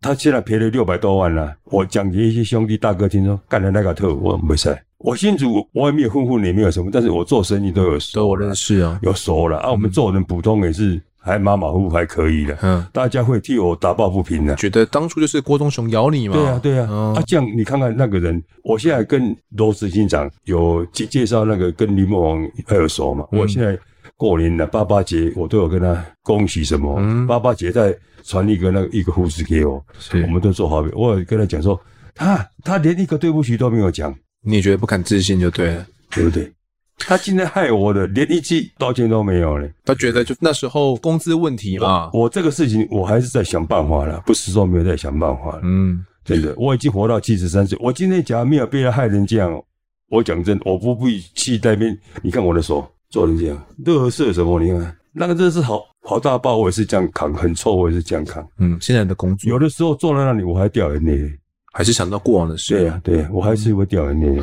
他现在赔了六百多万了。我讲给一些兄弟大哥听说，干了那个特务，我没事。我信主，我也没有混混，也没有什么，但是我做生意都有熟，我认识啊，有熟了啊。我们做人普通也是。还马马虎虎还可以的，嗯，大家会替我打抱不平的，觉得当初就是郭忠雄咬你嘛？对啊，对啊，嗯、啊，这样你看看那个人，我现在跟罗执行长有介介绍那个跟林默王还有熟嘛？嗯、我现在过年了，八八节我都有跟他恭喜什么，嗯，八八节再传一个那个一个护士给我，我们都做好，我有跟他讲说，他他连一个对不起都没有讲，你也觉得不敢置信就对了，对不对？他今天害我的，连一句道歉都没有呢。他觉得就那时候工资问题嘛。我这个事情我还是在想办法了，不是说没有在想办法。嗯，真的，我已经活到七十三岁。我今天假如没有被他害成这样，我讲真，我不必去那边。你看我的手做成这样，乐色什么？你看那个真是好好大包，我也是这样扛，很臭，我也是这样扛。嗯，现在的工作，有的时候坐在那里我还掉眼泪，还是想到过往的事。对呀、啊，对、啊，我还是会掉眼泪。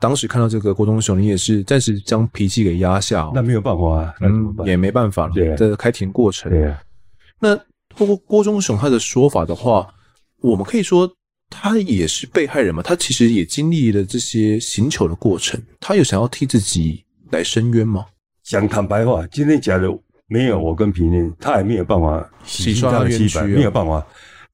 当时看到这个郭忠雄，你也是暂时将脾气给压下，哦，那没有办法啊，嗯，也没办法了。对，这个开庭过程，对啊。那通过郭忠雄他的说法的话，我们可以说他也是被害人嘛？他其实也经历了这些刑求的过程，他有想要替自己来申冤吗？讲坦白话，今天假如没有我跟平林，他也没有办法洗刷他的清白，没有办法。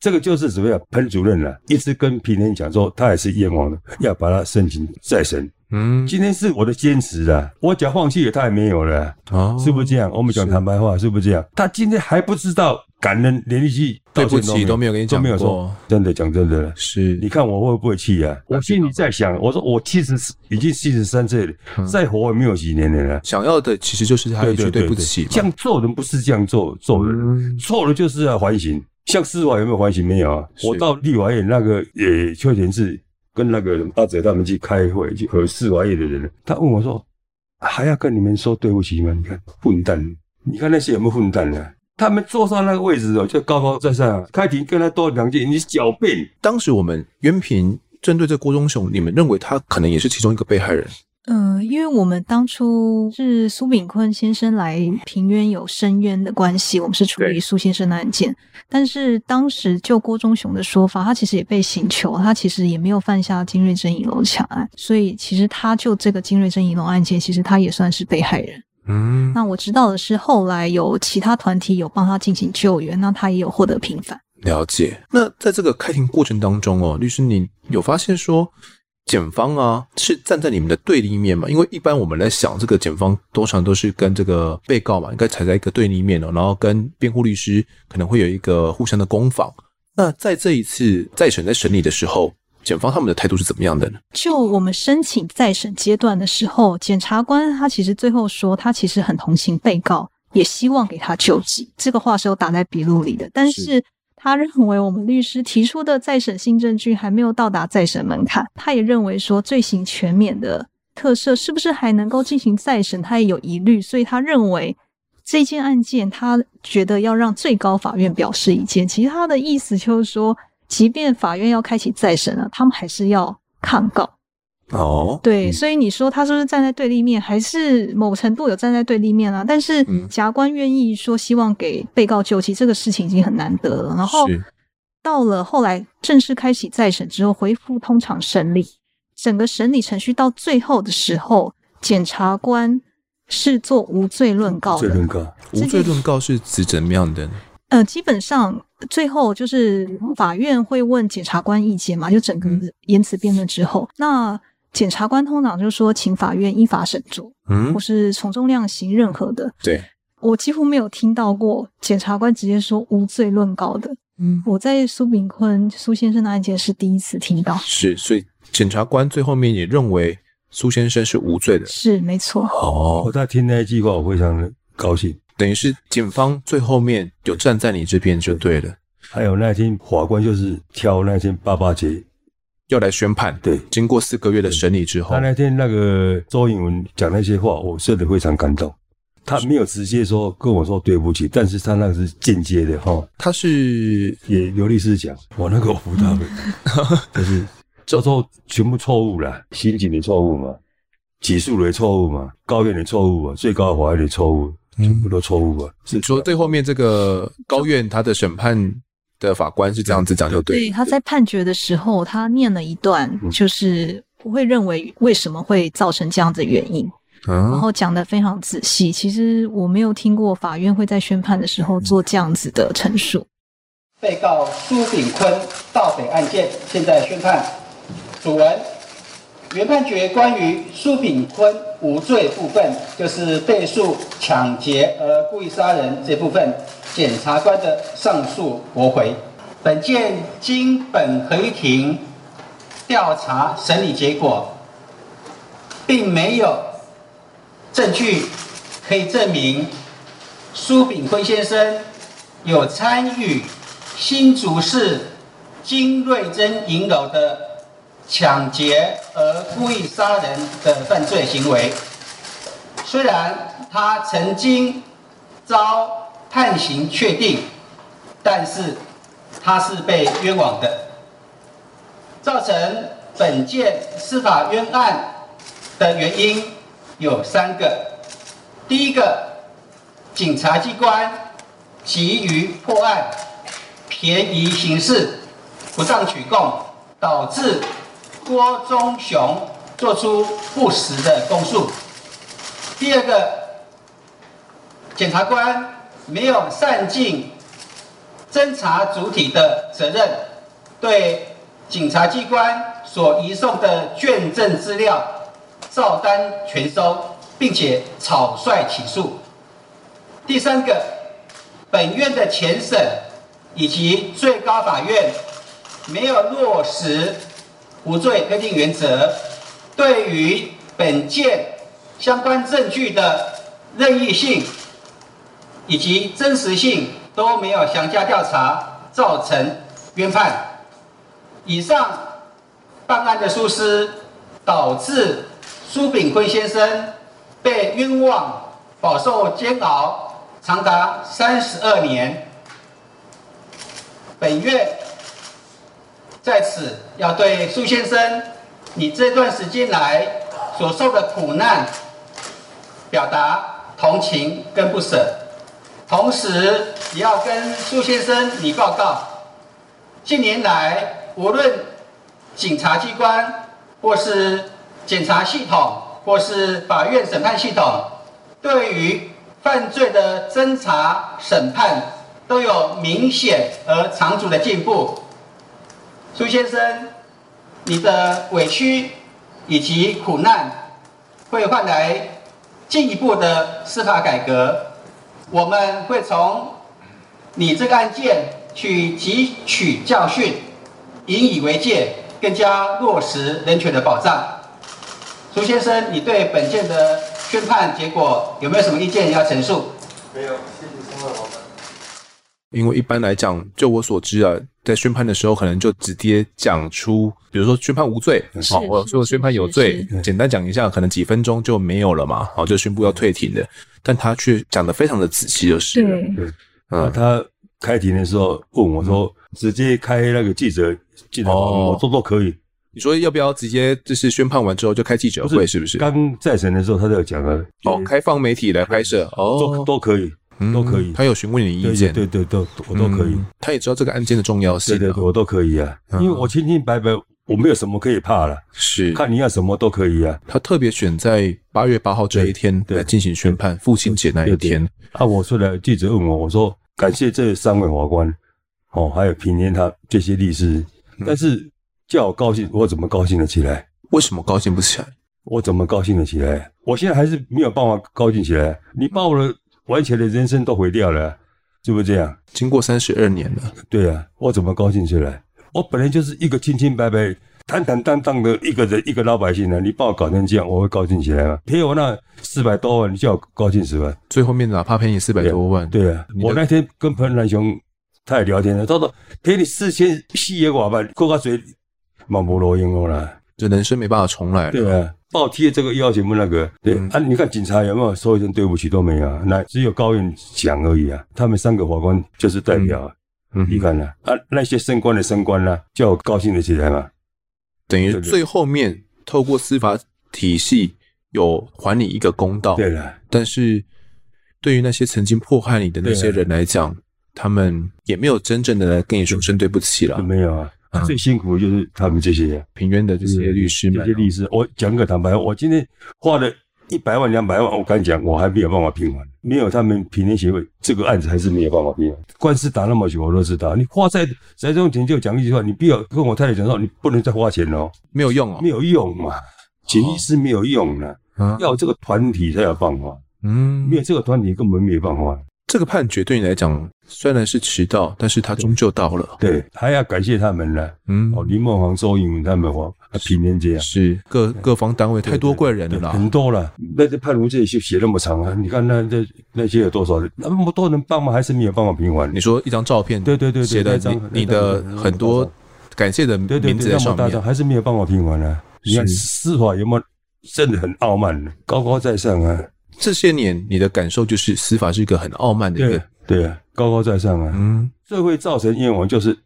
这个就是怎么样？彭主任了，一直跟平林讲说，他也是冤枉的，要把他申请再审。嗯，今天是我的坚持啊，我讲放弃了，他也没有了，哦，是不是这样？我们讲坦白话，是，是不是这样？他今天还不知道感恩连续剧，对不起都没有跟你讲过，没有说，真的讲真的，是，你看我会不会气啊？我心里在想，我说我七十已经七十三岁了，再活也没有几年了，想要的其实就是他一句对不起，这样做人不是这样做做人，错了就是要反省。像司法有没有反省？没有啊，我到立法院那个也确实是跟那个阿泽他们去开会，去和司法院的人，他问我说：“还要跟你们说对不起吗？”你看混蛋，你看那些有没有混蛋呢？他们坐上那个位置哦，就高高在上，开庭跟他多两句，你狡辩。当时我们原平针对这郭忠雄，你们认为他可能也是其中一个被害人？嗯，因为我们当初是苏炳坤先生来平冤有申冤的关系，我们是处理苏先生的案件。但是当时就郭忠雄的说法，他其实也被刑求，他其实也没有犯下金瑞珍一楼抢案，所以其实他就这个金瑞珍一楼案件，其实他也算是被害人。嗯，那我知道的是，后来有其他团体有帮他进行救援，那他也有获得平反。了解。那在这个开庭过程当中哦，律师，你有发现说，检方啊，是站在你们的对立面嘛？因为一般我们来想，这个检方通常都是跟这个被告嘛，应该踩在一个对立面哦，然后跟辩护律师可能会有一个互相的攻防。那在这一次再审在审理的时候，检方他们的态度是怎么样的呢？就我们申请再审阶段的时候，检察官他其实最后说，他其实很同情被告，也希望给他救济。这个话是有打在笔录里的，但是。他认为我们律师提出的再审新证据还没有到达再审门槛。他也认为说罪行全免的特赦是不是还能够进行再审，他也有疑虑。所以他认为这件案件，他觉得要让最高法院表示意见。其实他的意思就是说，即便法院要开启再审了，他们还是要抗告。哦，对，所以你说他是不是站在对立面，还是某程度有站在对立面啊？但是检官愿意说希望给被告救济，这个事情已经很难得了。然后到了后来正式开启再审之后，恢复通常审理，整个审理程序到最后的时候，检察官是做无罪论告的。无罪论告，无罪论告是指怎么样的？呃，基本上最后就是法院会问检察官意见嘛，就整个言辞辩论之后，那。检察官通常就说，请法院依法审酌，嗯，或是从重量刑任何的。对，我几乎没有听到过检察官直接说无罪论告的。嗯，我在苏炳坤苏先生的案件是第一次听到。是，所以检察官最后面也认为苏先生是无罪的。是，没错。哦，我在听那一句话，我非常的高兴。等于是检方最后面有站在你这边就对了。还有那天法官就是挑那天八八节。要来宣判，对，经过四个月的审理之后，他那天那个周颖文讲那些话，我真的非常感动。他没有直接说跟我说对不起，但是他那个是间接的哈。他是也刘律师讲，我那个我服他们，就是这都全部错误了，刑警的错误嘛，起诉的错误嘛，高院的错误嘛，最高法院的错误，全部都错误啊。是说最后面这个高院他的审判。的法官是这样子讲，就对。对，他在判决的时候，他念了一段，就是不会认为为什么会造成这样的原因，嗯、然后讲得非常仔细。其实我没有听过法院会在宣判的时候做这样子的陈述。被告苏炳坤盗匪案件现在宣判，主文原判决关于苏炳坤无罪部分，就是被诉抢劫而故意杀人这部分。检察官的上诉驳回。本件经本合议庭调查审理结果，并没有证据可以证明苏炳坤先生有参与新竹市金瑞珍银楼的抢劫而故意杀人的犯罪行为。虽然他曾经遭判刑确定，但是他是被冤枉的，造成本件司法冤案的原因有三个。第一个，警察机关急于破案，便宜行事，不当取供，导致郭忠雄做出不实的供述。第二个，检察官没有善尽侦查主体的责任，对警察机关所移送的卷证资料照单全收，并且草率起诉。第三个，本院的前审以及最高法院没有落实无罪推定原则，对于本件相关证据的任意性以及真实性都没有详加调查，造成冤判。以上办案的疏失，导致苏炳坤先生被冤枉，饱受煎熬长达三十二年。本院在此要对苏先生，你这段时间来所受的苦难，表达同情跟不舍，同时也要跟苏先生你报告，近年来无论警察机关或是检察系统或是法院审判系统，对于犯罪的侦查审判都有明显而长足的进步。苏先生，你的委屈以及苦难会换来。进一步的司法改革，我们会从你这个案件去汲取教训，引以为戒，更加落实人权的保障。苏先生，你对本件的宣判结果有没有什么意见要陈述？没有，因为一般来讲，就我所知啊，在宣判的时候，可能就直接讲出，比如说宣判无罪，好，或者说宣判有罪，简单讲一下，可能几分钟就没有了嘛，好，就宣布要退庭的。但他却讲得非常的仔细，就是对，嗯，他开庭的时候问我说，嗯、直接开那个记者记者会，哦、我说都可以。你说要不要直接就是宣判完之后就开记者会，是不是？刚再审的时候他就讲了，哦，开放媒体来拍摄，哦，都都可以。都可以，他有询问你的意见，对对对，都我都可以。他也知道这个案件的重要性，对对，我都可以啊，因为我清清白白，我没有什么可以怕了。是，看你要什么都可以啊。他特别选在八月八号这一天来进行宣判，父亲节那一天。啊，我出来，记者问我，我说感谢这三位法官，哦，还有平天他这些律师，但是叫我高兴，我怎么高兴得起来？为什么高兴不起来？我怎么高兴得起来？我现在还是没有办法高兴起来。你把我的。完全的人生都毁掉了，是不是这样？经过三十二年了，对啊，我怎么高兴起来？我本来就是一个清清白白、坦坦荡荡的一个人，一个老百姓呢。你把我搞成这样，我会高兴起来吗？赔我那四百多万，你叫我高兴死吧？最后面哪怕赔你四百多万，对啊。我那天跟彭南雄他也聊天了，他说赔你四千四亿瓦吧，过个水，毛不罗英了啦，这人生没办法重来了。对啊。报贴这个要求那个，对、嗯、啊，你看警察有没有说一声对不起都没有，啊那只有高院讲而已啊。他们三个法官就是代表，啊嗯，你看呢啊，那些升官的升官了，叫我高兴的起来嘛。等于最后面透过司法体系有还你一个公道，对了。但是对于那些曾经迫害你的那些人来讲，他们也没有真正的来跟你说声对不起了，没有啊。最辛苦的就是他们这些平冤的这些律师们，这些律师，我讲个坦白话，我今天花了一百万、两百万，我敢讲，我还没有办法平完。没有他们平冤协会，这个案子还是没有办法平完。官司打那么久，我都知道。你花在在这种钱就讲一句话，你不要跟我太太讲说，你不能再花钱哦，没有用啊，没有用嘛，请律师没有用的，要这个团体才有办法。嗯，没有这个团体根本没有办法。这个判决对你来讲虽然是迟到，但是他终究到了。对，还要感谢他们呢。嗯，哦，林孟煌、周英文他们话，平冤这样是各各方单位太多怪人了啦，很多了。那这判如这些写那么长啊，你看那那那些有多少人？那么多人帮忙，还是没有办法平完。你说一张照片，对对对，写的你你的很多感谢的名字在上面，还是没有办法平完啊。你看司法有没有真的很傲慢，高高在上啊？这些年，你的感受就是司法是一个很傲慢的一个，对啊，高高在上啊，嗯，这会造成冤枉，就是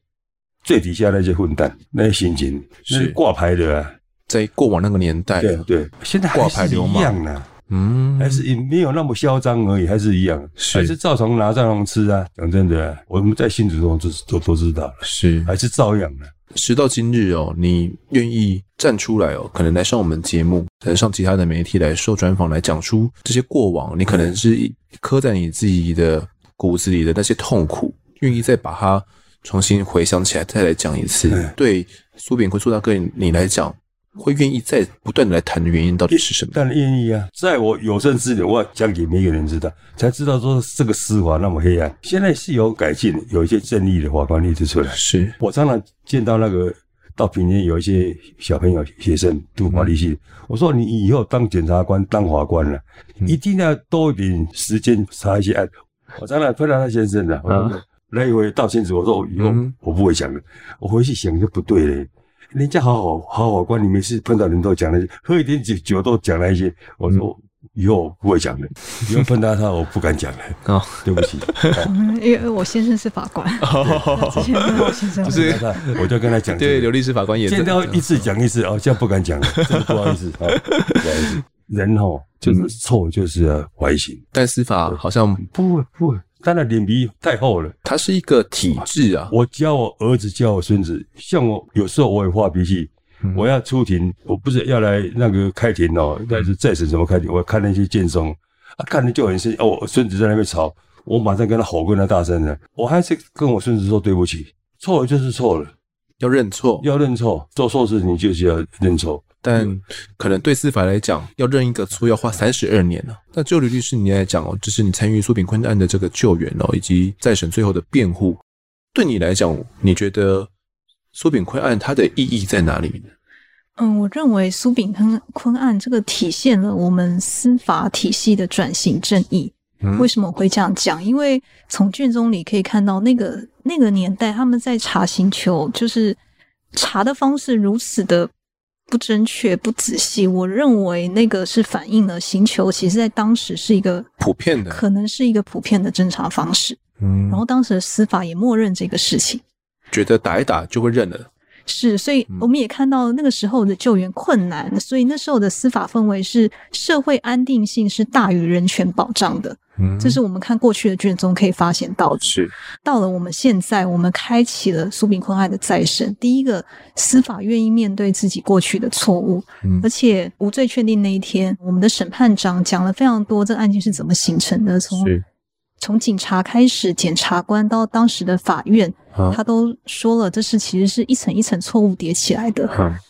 最底下那些混蛋，那些刑警，是挂牌的啊，在过往那个年代，对对，现在还是一样呢，嗯，还是没有那么嚣张而已，还是一样，是。还是照常拿照常吃啊。讲真的，我们在新竹中都都都知道了，是。还是照样的。时到今日哦，你愿意站出来哦，可能来上我们节目，可能上其他的媒体来受专访，来讲出这些过往，你可能是刻在你自己的骨子里的那些痛苦，愿意再把它重新回想起来，再来讲一次。对苏炳坤苏大哥你来讲，会愿意再不断的来谈的原因到底是什么？当然愿意啊！在我有生之年，我要讲给每个人知道，才知道说这个司法那么黑暗。现在是有改进，有一些正义的法官一直出来。是我常常见到那个到平田有一些小朋友学生读法律系，嗯、我说你以后当检察官、当法官了，嗯、一定要多一点时间查一些案。我常常碰到那先生的，啊、来一回道歉时，我说我以后我不会讲的，我回去想就不对了。人家好好好好官，你每次碰到人都讲那些，喝一点酒酒都讲那些。我说以后不会讲的，以后碰到他我不敢讲了。哦，对不起，因为我先生是法官。之前我先生不是，我就跟他讲，对，刘律师法官也见到一次讲一次哦，现在不敢讲了，不好意思啊，不好意思。人哦，就是错就是要怀疑，但司法好像不会不会。他的脸皮太厚了，他是一个体制啊。我教我儿子，教我孙子，像我有时候我也发脾气，嗯、我要出庭，我不是要来那个开庭哦，但是再审怎么开庭？我看那些卷宗，啊，看着就很生气。哦，我孙子在那边吵，我马上跟他吼，跟他大声的，我还是跟我孙子说对不起，错了就是错了，要认错，要认错，做错事情就是要认错。但可能对司法来讲，要认一个错要花三十二年呢。那就刘律师你来讲哦，就是你参与苏炳坤案的这个救援哦，以及再审最后的辩护，对你来讲，你觉得苏炳坤案它的意义在哪里呢？嗯，我认为苏炳坤坤案这个体现了我们司法体系的转型正义。为什么我会这样讲？因为从卷宗里可以看到，那个那个年代他们在查刑求，就是查的方式如此的。不正确、不仔细，我认为那个是反映了刑求，其实在当时是一个普遍的，可能是一个普遍的侦查方式。嗯，然后当时的司法也默认这个事情，觉得打一打就会认了。是，所以我们也看到那个时候的救援困难，嗯、所以那时候的司法氛围是社会安定性是大于人权保障的。嗯，这是我们看过去的卷宗可以发现到的。是，到了我们现在，我们开启了苏炳坤案的再审。第一个，司法愿意面对自己过去的错误，嗯，而且无罪确定那一天，我们的审判长讲了非常多，这个案件是怎么形成的，从从警察开始，检察官到当时的法院，他都说了，这是其实是一层一层错误叠起来的。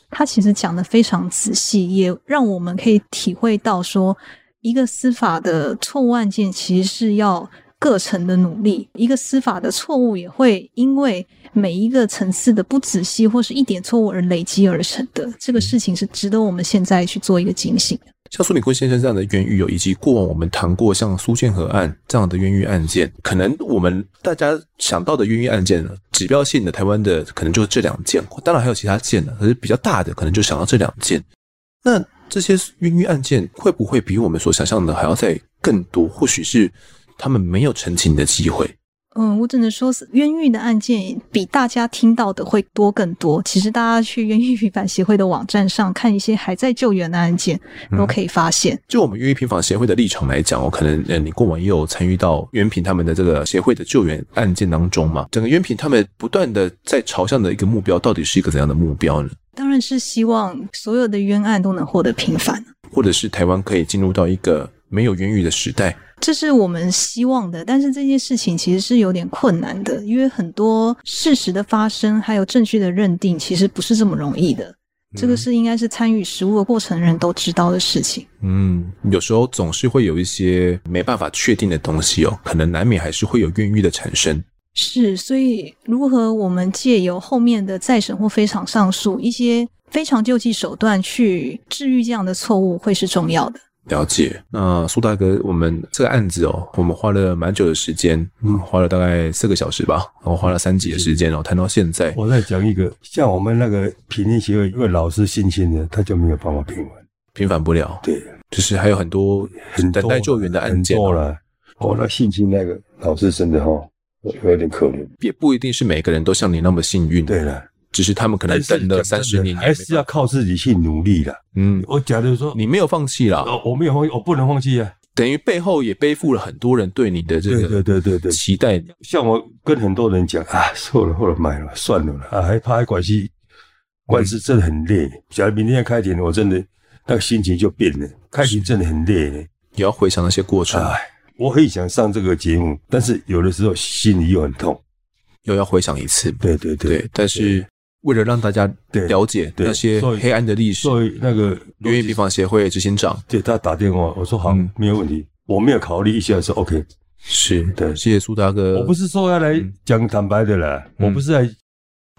他其实讲的非常仔细，也让我们可以体会到说。一个司法的错误案件，其实是要各层的努力。一个司法的错误，也会因为每一个层次的不仔细或是一点错误而累积而成的。这个事情是值得我们现在去做一个警醒。像苏炳坤先生这样的冤狱，有以及过往我们谈过像苏建和案这样的冤狱案件，可能我们大家想到的冤狱案件呢，指标性的台湾的可能就是这两件，当然还有其他件呢，可是比较大的可能就想到这两件。那。这些冤狱案件会不会比我们所想象的还要再更多？或许是他们没有澄清的机会。嗯，我只能说是冤狱的案件比大家听到的会多更多。其实大家去冤狱平反协会的网站上看一些还在救援的案件，都可以发现。嗯、就我们冤狱平反协会的立场来讲，我可能呃，你过往也有参与到冤平他们的这个协会的救援案件当中嘛。整个冤平他们不断的在朝向的一个目标，到底是一个怎样的目标呢？当然是希望所有的冤案都能获得平反，或者是台湾可以进入到一个没有冤狱的时代。这是我们希望的，但是这件事情其实是有点困难的，因为很多事实的发生还有证据的认定，其实不是这么容易的。嗯、这个是应该是参与实务的过程人都知道的事情。嗯，有时候总是会有一些没办法确定的东西哦，可能难免还是会有冤狱的产生。是，所以如何我们借由后面的再审或非常上诉一些非常救济手段去治愈这样的错误，会是重要的。了解。那苏大哥，我们这个案子哦，我们花了蛮久的时间，嗯，花了大概四个小时吧，然后花了三集的时间哦，谈到现在。我再讲一个，像我们那个评议协会，因为老师性侵的，他就没有办法平反，平反不了。对，就是还有很多很等待救援的案件。多了，哦，那性侵那个老师真的哈，有点可怜。也不一定是每个人都像你那么幸运。对了。只是他们可能等了三十年，还是要靠自己去努力的。嗯，我假如说你没有放弃啦，我没有放弃，我不能放弃啊。等于背后也背负了很多人对你的这个对对对对期待。像我跟很多人讲啊，错了，后来买了，算了啊，还怕还关系，官司真的很累。假如明天开庭，我真的那个心情就变了。开庭真的很累，也要回想那些过程。哎，我很想上这个节目，但是有的时候心里又很痛，又要回想一次。对对对，对，但是。为了让大家了解那些黑暗的历史，所以那个冤狱病房协会执行长。对他打电话，我说好，没有问题，我没有考虑一下说 OK，是对，谢谢苏大哥。我不是说要来讲坦白的啦，我不是来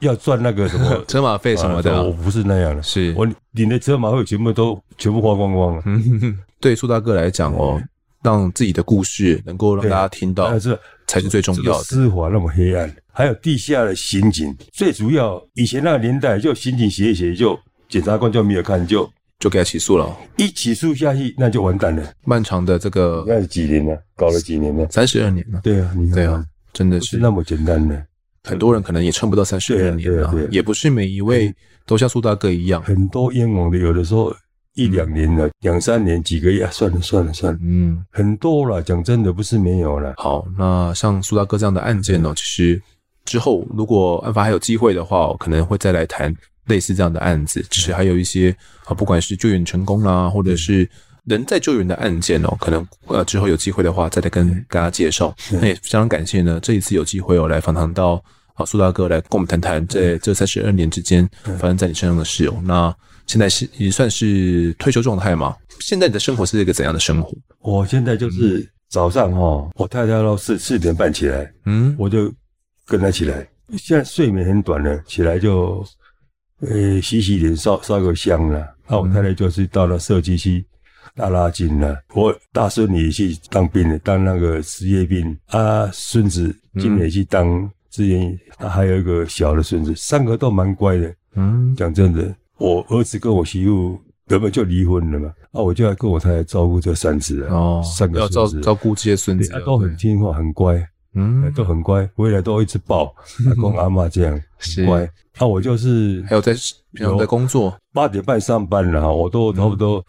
要赚那个什么 车马费什么的，我不是那样的，是。我领的车马费全部都全部花光光了。对苏大哥来讲哦，让自己的故事能够让大家听到，这才是最重要的。司法那么黑暗。还有地下的刑警，最主要以前那个年代，就刑警写一写，就检察官就没有看，就就给他起诉了。一起诉下去，那就完蛋了。漫长的这个那是几年了？搞了几年了？三十二年了。对啊，你看，对啊，真的是那么简单的。很多人可能也撑不到三十二年了，也不是每一位都像苏大哥一样。很多冤枉的，有的时候一两年了，两三年，几个月，算了算了算了。嗯，很多了，讲真的，不是没有了。好，那像苏大哥这样的案件呢，其实。之后，如果案发还有机会的话，我可能会再来谈类似这样的案子。只是还有一些啊，不管是救援成功啦，或者是人在救援的案件哦，可能呃之后有机会的话，再来跟大家介绍。那也非常感谢呢，这一次有机会哦来访谈到啊苏大哥来跟我们谈谈在这三十二年之间发生在你身上的事哦。那现在是也算是退休状态吗？现在你的生活是一个怎样的生活？我现在就是早上哈，我太太到四四点半起来，嗯，我就。跟她起来，现在睡眠很短了，起来就，呃，洗洗脸，烧烧个香了。那我太太就是到了社区去拉拉筋了。我大孙女去当兵了，当那个职业兵。啊，孙子今年去当志愿，他还有一个小的孙子，三个都蛮乖的。嗯，讲真的，我儿子跟我媳妇根本就离婚了嘛。啊，我就要跟我太太照顾这三子哦，三个孙子，要照照顾这些孙子，都很听话，很乖。嗯，都很乖，回来都一直抱，阿公阿妈这样很乖。那我就是还有在平常在工作，八点半上班了哈，我都差不多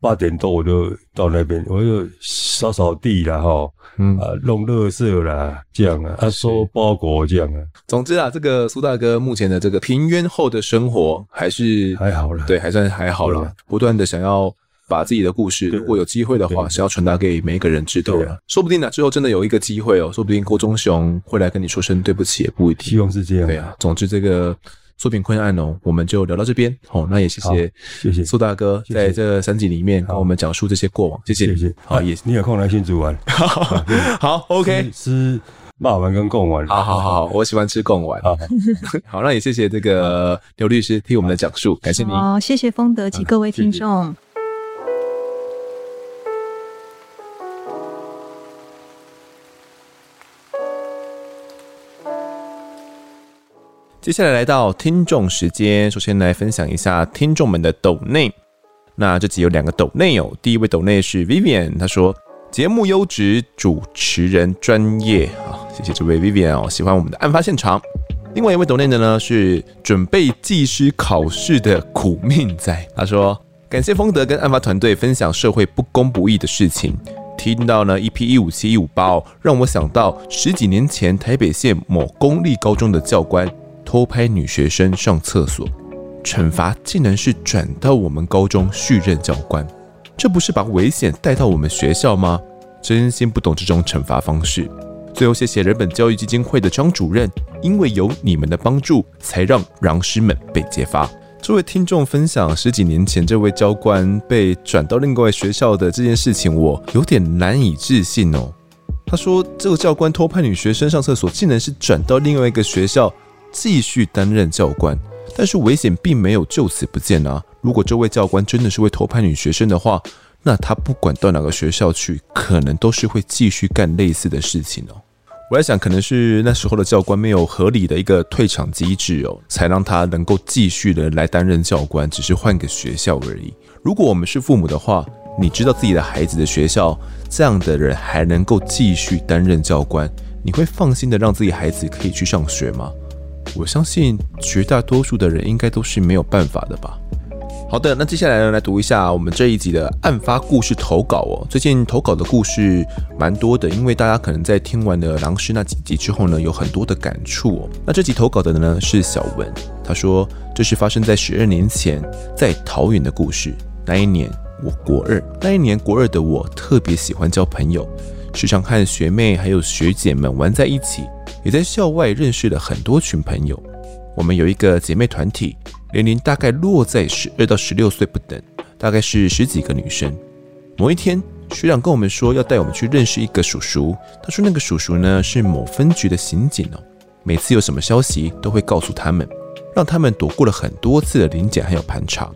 八点多我就到那边，我就扫扫地了哈，嗯啊弄垃圾啦这样啊，啊收包裹这样啊。总之啊，这个苏大哥目前的这个平冤后的生活还是还好了，对，还算还好了，不断的想要。把自己的故事，如果有机会的话，是要传达给每一个人知道的。说不定呢，之后真的有一个机会哦，说不定郭忠雄会来跟你说声对不起，也不一定。希望是这样。对啊，总之这个苏炳坤案哦，我们就聊到这边。好，那也谢谢谢谢苏大哥在这三集里面跟我们讲述这些过往。谢谢谢谢。好，也你有空来新竹玩。好，OK。吃骂丸跟贡丸。好好好，我喜欢吃贡丸。好，那也谢谢这个刘律师替我们的讲述，感谢您。好，谢谢丰德及各位听众。接下来来到听众时间，首先来分享一下听众们的抖内。那这集有两个抖内哦，第一位抖内是 Vivian，他说节目优质，主持人专业啊，谢谢这位 Vivian 哦，喜欢我们的案发现场。另外一位抖内的呢是准备技师考试的苦命仔，他说感谢丰德跟案发团队分享社会不公不义的事情，听到呢 EP 一五七一五八哦，让我想到十几年前台北县某公立高中的教官。偷拍女学生上厕所，惩罚竟然是转到我们高中续任教官，这不是把危险带到我们学校吗？真心不懂这种惩罚方式。最后，谢谢人本教育基金会的张主任，因为有你们的帮助，才让狼师们被揭发。这位听众分享十几年前这位教官被转到另外学校的这件事情，我有点难以置信哦。他说，这个教官偷拍女学生上厕所，竟然是转到另外一个学校。继续担任教官，但是危险并没有就此不见啊！如果这位教官真的是会偷拍女学生的话，那他不管到哪个学校去，可能都是会继续干类似的事情哦。我在想，可能是那时候的教官没有合理的一个退场机制哦，才让他能够继续的来担任教官，只是换个学校而已。如果我们是父母的话，你知道自己的孩子的学校这样的人还能够继续担任教官，你会放心的让自己孩子可以去上学吗？我相信绝大多数的人应该都是没有办法的吧。好的，那接下来呢，来读一下我们这一集的案发故事投稿哦。最近投稿的故事蛮多的，因为大家可能在听完了狼师那几集之后呢，有很多的感触哦。那这集投稿的呢是小文，他说这是发生在十二年前在桃园的故事。那一年我国二，那一年国二的我特别喜欢交朋友，时常和学妹还有学姐们玩在一起，也在校外认识了很多群朋友。我们有一个姐妹团体。年龄大概落在十二到十六岁不等，大概是十几个女生。某一天，学长跟我们说要带我们去认识一个叔叔。他说那个叔叔呢是某分局的刑警哦，每次有什么消息都会告诉他们，让他们躲过了很多次的临检还有盘查。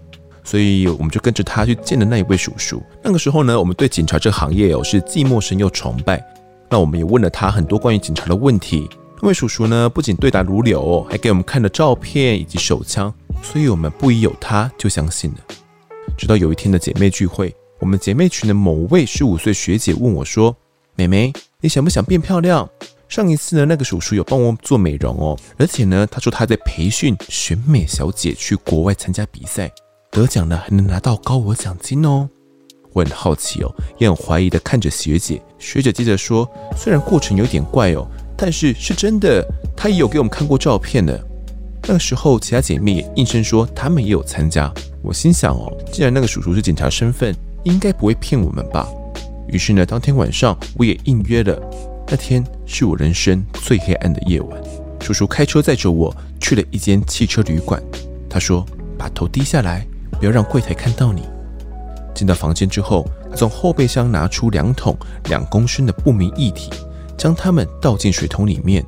所以我们就跟着他去见了那一位叔叔。那个时候呢，我们对警察这个行业哦是既陌生又崇拜。那我们也问了他很多关于警察的问题。那位叔叔呢不仅对答如流，还给我们看了照片以及手枪。所以我们不疑有他，就相信了。直到有一天的姐妹聚会，我们姐妹群的某位十五岁学姐问我说：“妹妹，你想不想变漂亮？上一次呢，那个叔叔有帮我做美容哦，而且呢，他说他在培训选美小姐去国外参加比赛，得奖了还能拿到高额奖金哦。”我很好奇哦，也很怀疑的看着学姐。学姐接着说：“虽然过程有点怪哦，但是是真的，她也有给我们看过照片的。”那个时候，其他姐妹也应声说她们也有参加。我心想哦，既然那个叔叔是警察身份，应该不会骗我们吧。于是呢，当天晚上我也应约了。那天是我人生最黑暗的夜晚。叔叔开车载着我去了一间汽车旅馆。他说：“把头低下来，不要让柜台看到你。”进到房间之后，他从后备箱拿出两桶两公升的不明液体，将它们倒进水桶里面，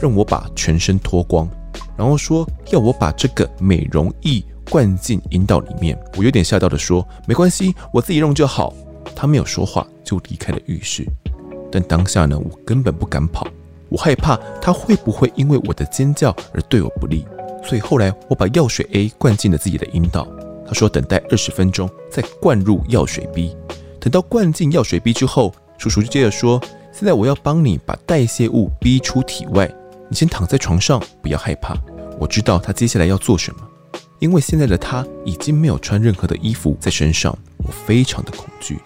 让我把全身脱光。然后说要我把这个美容液灌进阴道里面，我有点吓到的说：“没关系，我自己用就好。”他没有说话，就离开了浴室。但当下呢，我根本不敢跑，我害怕他会不会因为我的尖叫而对我不利。所以后来我把药水 A 灌进了自己的阴道。说等待二十分钟再灌入药水 B。等到灌进药水 B 之后，叔叔就接着说：“现在我要帮你把代谢物逼出体外。”你先躺在床上，不要害怕。我知道他接下来要做什么，因为现在的他已经没有穿任何的衣服在身上，我非常的恐惧。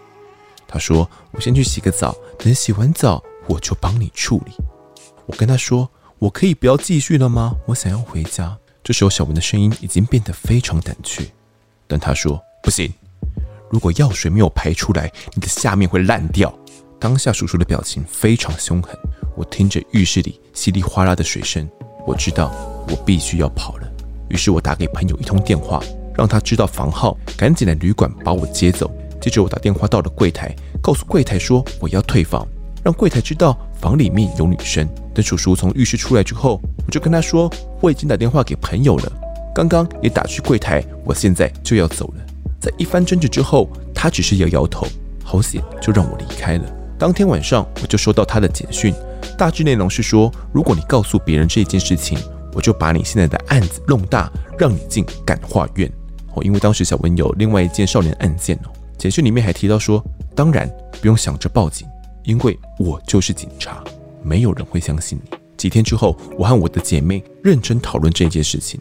他说：“我先去洗个澡，等洗完澡我就帮你处理。”我跟他说：“我可以不要继续了吗？我想要回家。”这时候小文的声音已经变得非常胆怯，但他说：“不行，如果药水没有排出来，你的下面会烂掉。”当下叔叔的表情非常凶狠。我听着浴室里稀里哗啦的水声，我知道我必须要跑了。于是我打给朋友一通电话，让他知道房号，赶紧来旅馆把我接走。接着我打电话到了柜台，告诉柜台说我要退房，让柜台知道房里面有女生。等叔叔从浴室出来之后，我就跟他说我已经打电话给朋友了，刚刚也打去柜台，我现在就要走了。在一番争执之后，他只是摇摇头，好险，就让我离开了。当天晚上我就收到他的简讯。大致内容是说，如果你告诉别人这件事情，我就把你现在的案子弄大，让你进感化院。哦，因为当时小文有另外一件少年案件哦。简讯里面还提到说，当然不用想着报警，因为我就是警察，没有人会相信你。几天之后，我和我的姐妹认真讨论这件事情，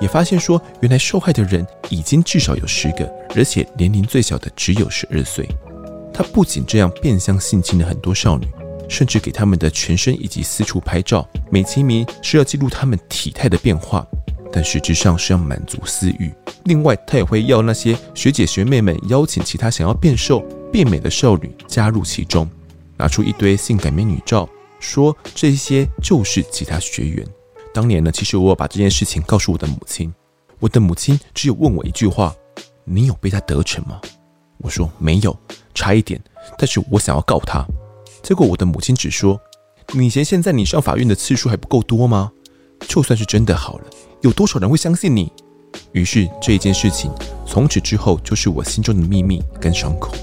也发现说，原来受害的人已经至少有十个，而且年龄最小的只有十二岁。他不仅这样变相性侵了很多少女。甚至给他们的全身以及私处拍照，美其名是要记录他们体态的变化，但实质上是要满足私欲。另外，他也会要那些学姐学妹们邀请其他想要变瘦变美的少女加入其中，拿出一堆性感美女照，说这些就是其他学员。当年呢，其实我把这件事情告诉我的母亲，我的母亲只有问我一句话：“你有被他得逞吗？”我说没有，差一点，但是我想要告他。结果我的母亲只说：“你嫌现在你上法院的次数还不够多吗？就算是真的好了，有多少人会相信你？”于是这一件事情从此之后就是我心中的秘密跟伤口了。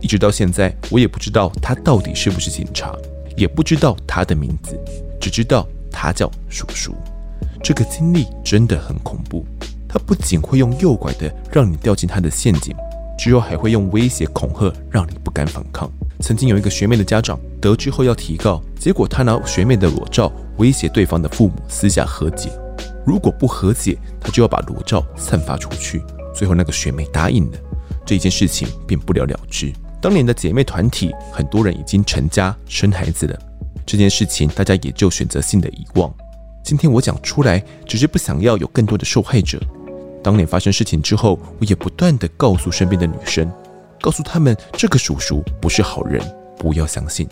一直到现在，我也不知道他到底是不是警察，也不知道他的名字，只知道他叫叔叔。这个经历真的很恐怖。他不仅会用诱拐的让你掉进他的陷阱，之后还会用威胁恐吓让你不敢反抗。曾经有一个学妹的家长得知后要提告，结果他拿学妹的裸照威胁对方的父母私下和解。如果不和解，他就要把裸照散发出去。最后那个学妹答应了，这一件事情便不了了之。当年的姐妹团体，很多人已经成家生孩子了，这件事情大家也就选择性的遗忘。今天我讲出来，只是不想要有更多的受害者。当年发生事情之后，我也不断地告诉身边的女生，告诉他们这个叔叔不是好人，不要相信。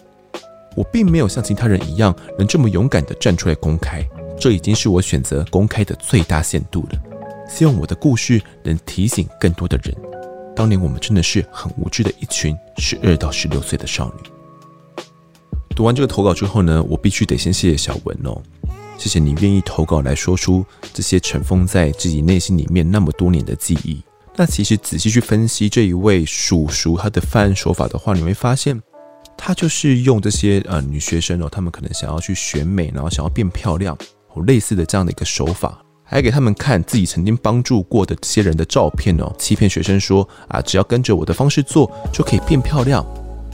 我并没有像其他人一样能这么勇敢地站出来公开，这已经是我选择公开的最大限度了。希望我的故事能提醒更多的人，当年我们真的是很无知的一群十二到十六岁的少女。读完这个投稿之后呢，我必须得先谢谢小文哦。谢谢你愿意投稿来说出这些尘封在自己内心里面那么多年的记忆。那其实仔细去分析这一位叔叔他的犯案手法的话，你会发现他就是用这些呃女学生哦，他们可能想要去选美，然后想要变漂亮，哦类似的这样的一个手法，还给他们看自己曾经帮助过的这些人的照片哦，欺骗学生说啊，只要跟着我的方式做就可以变漂亮。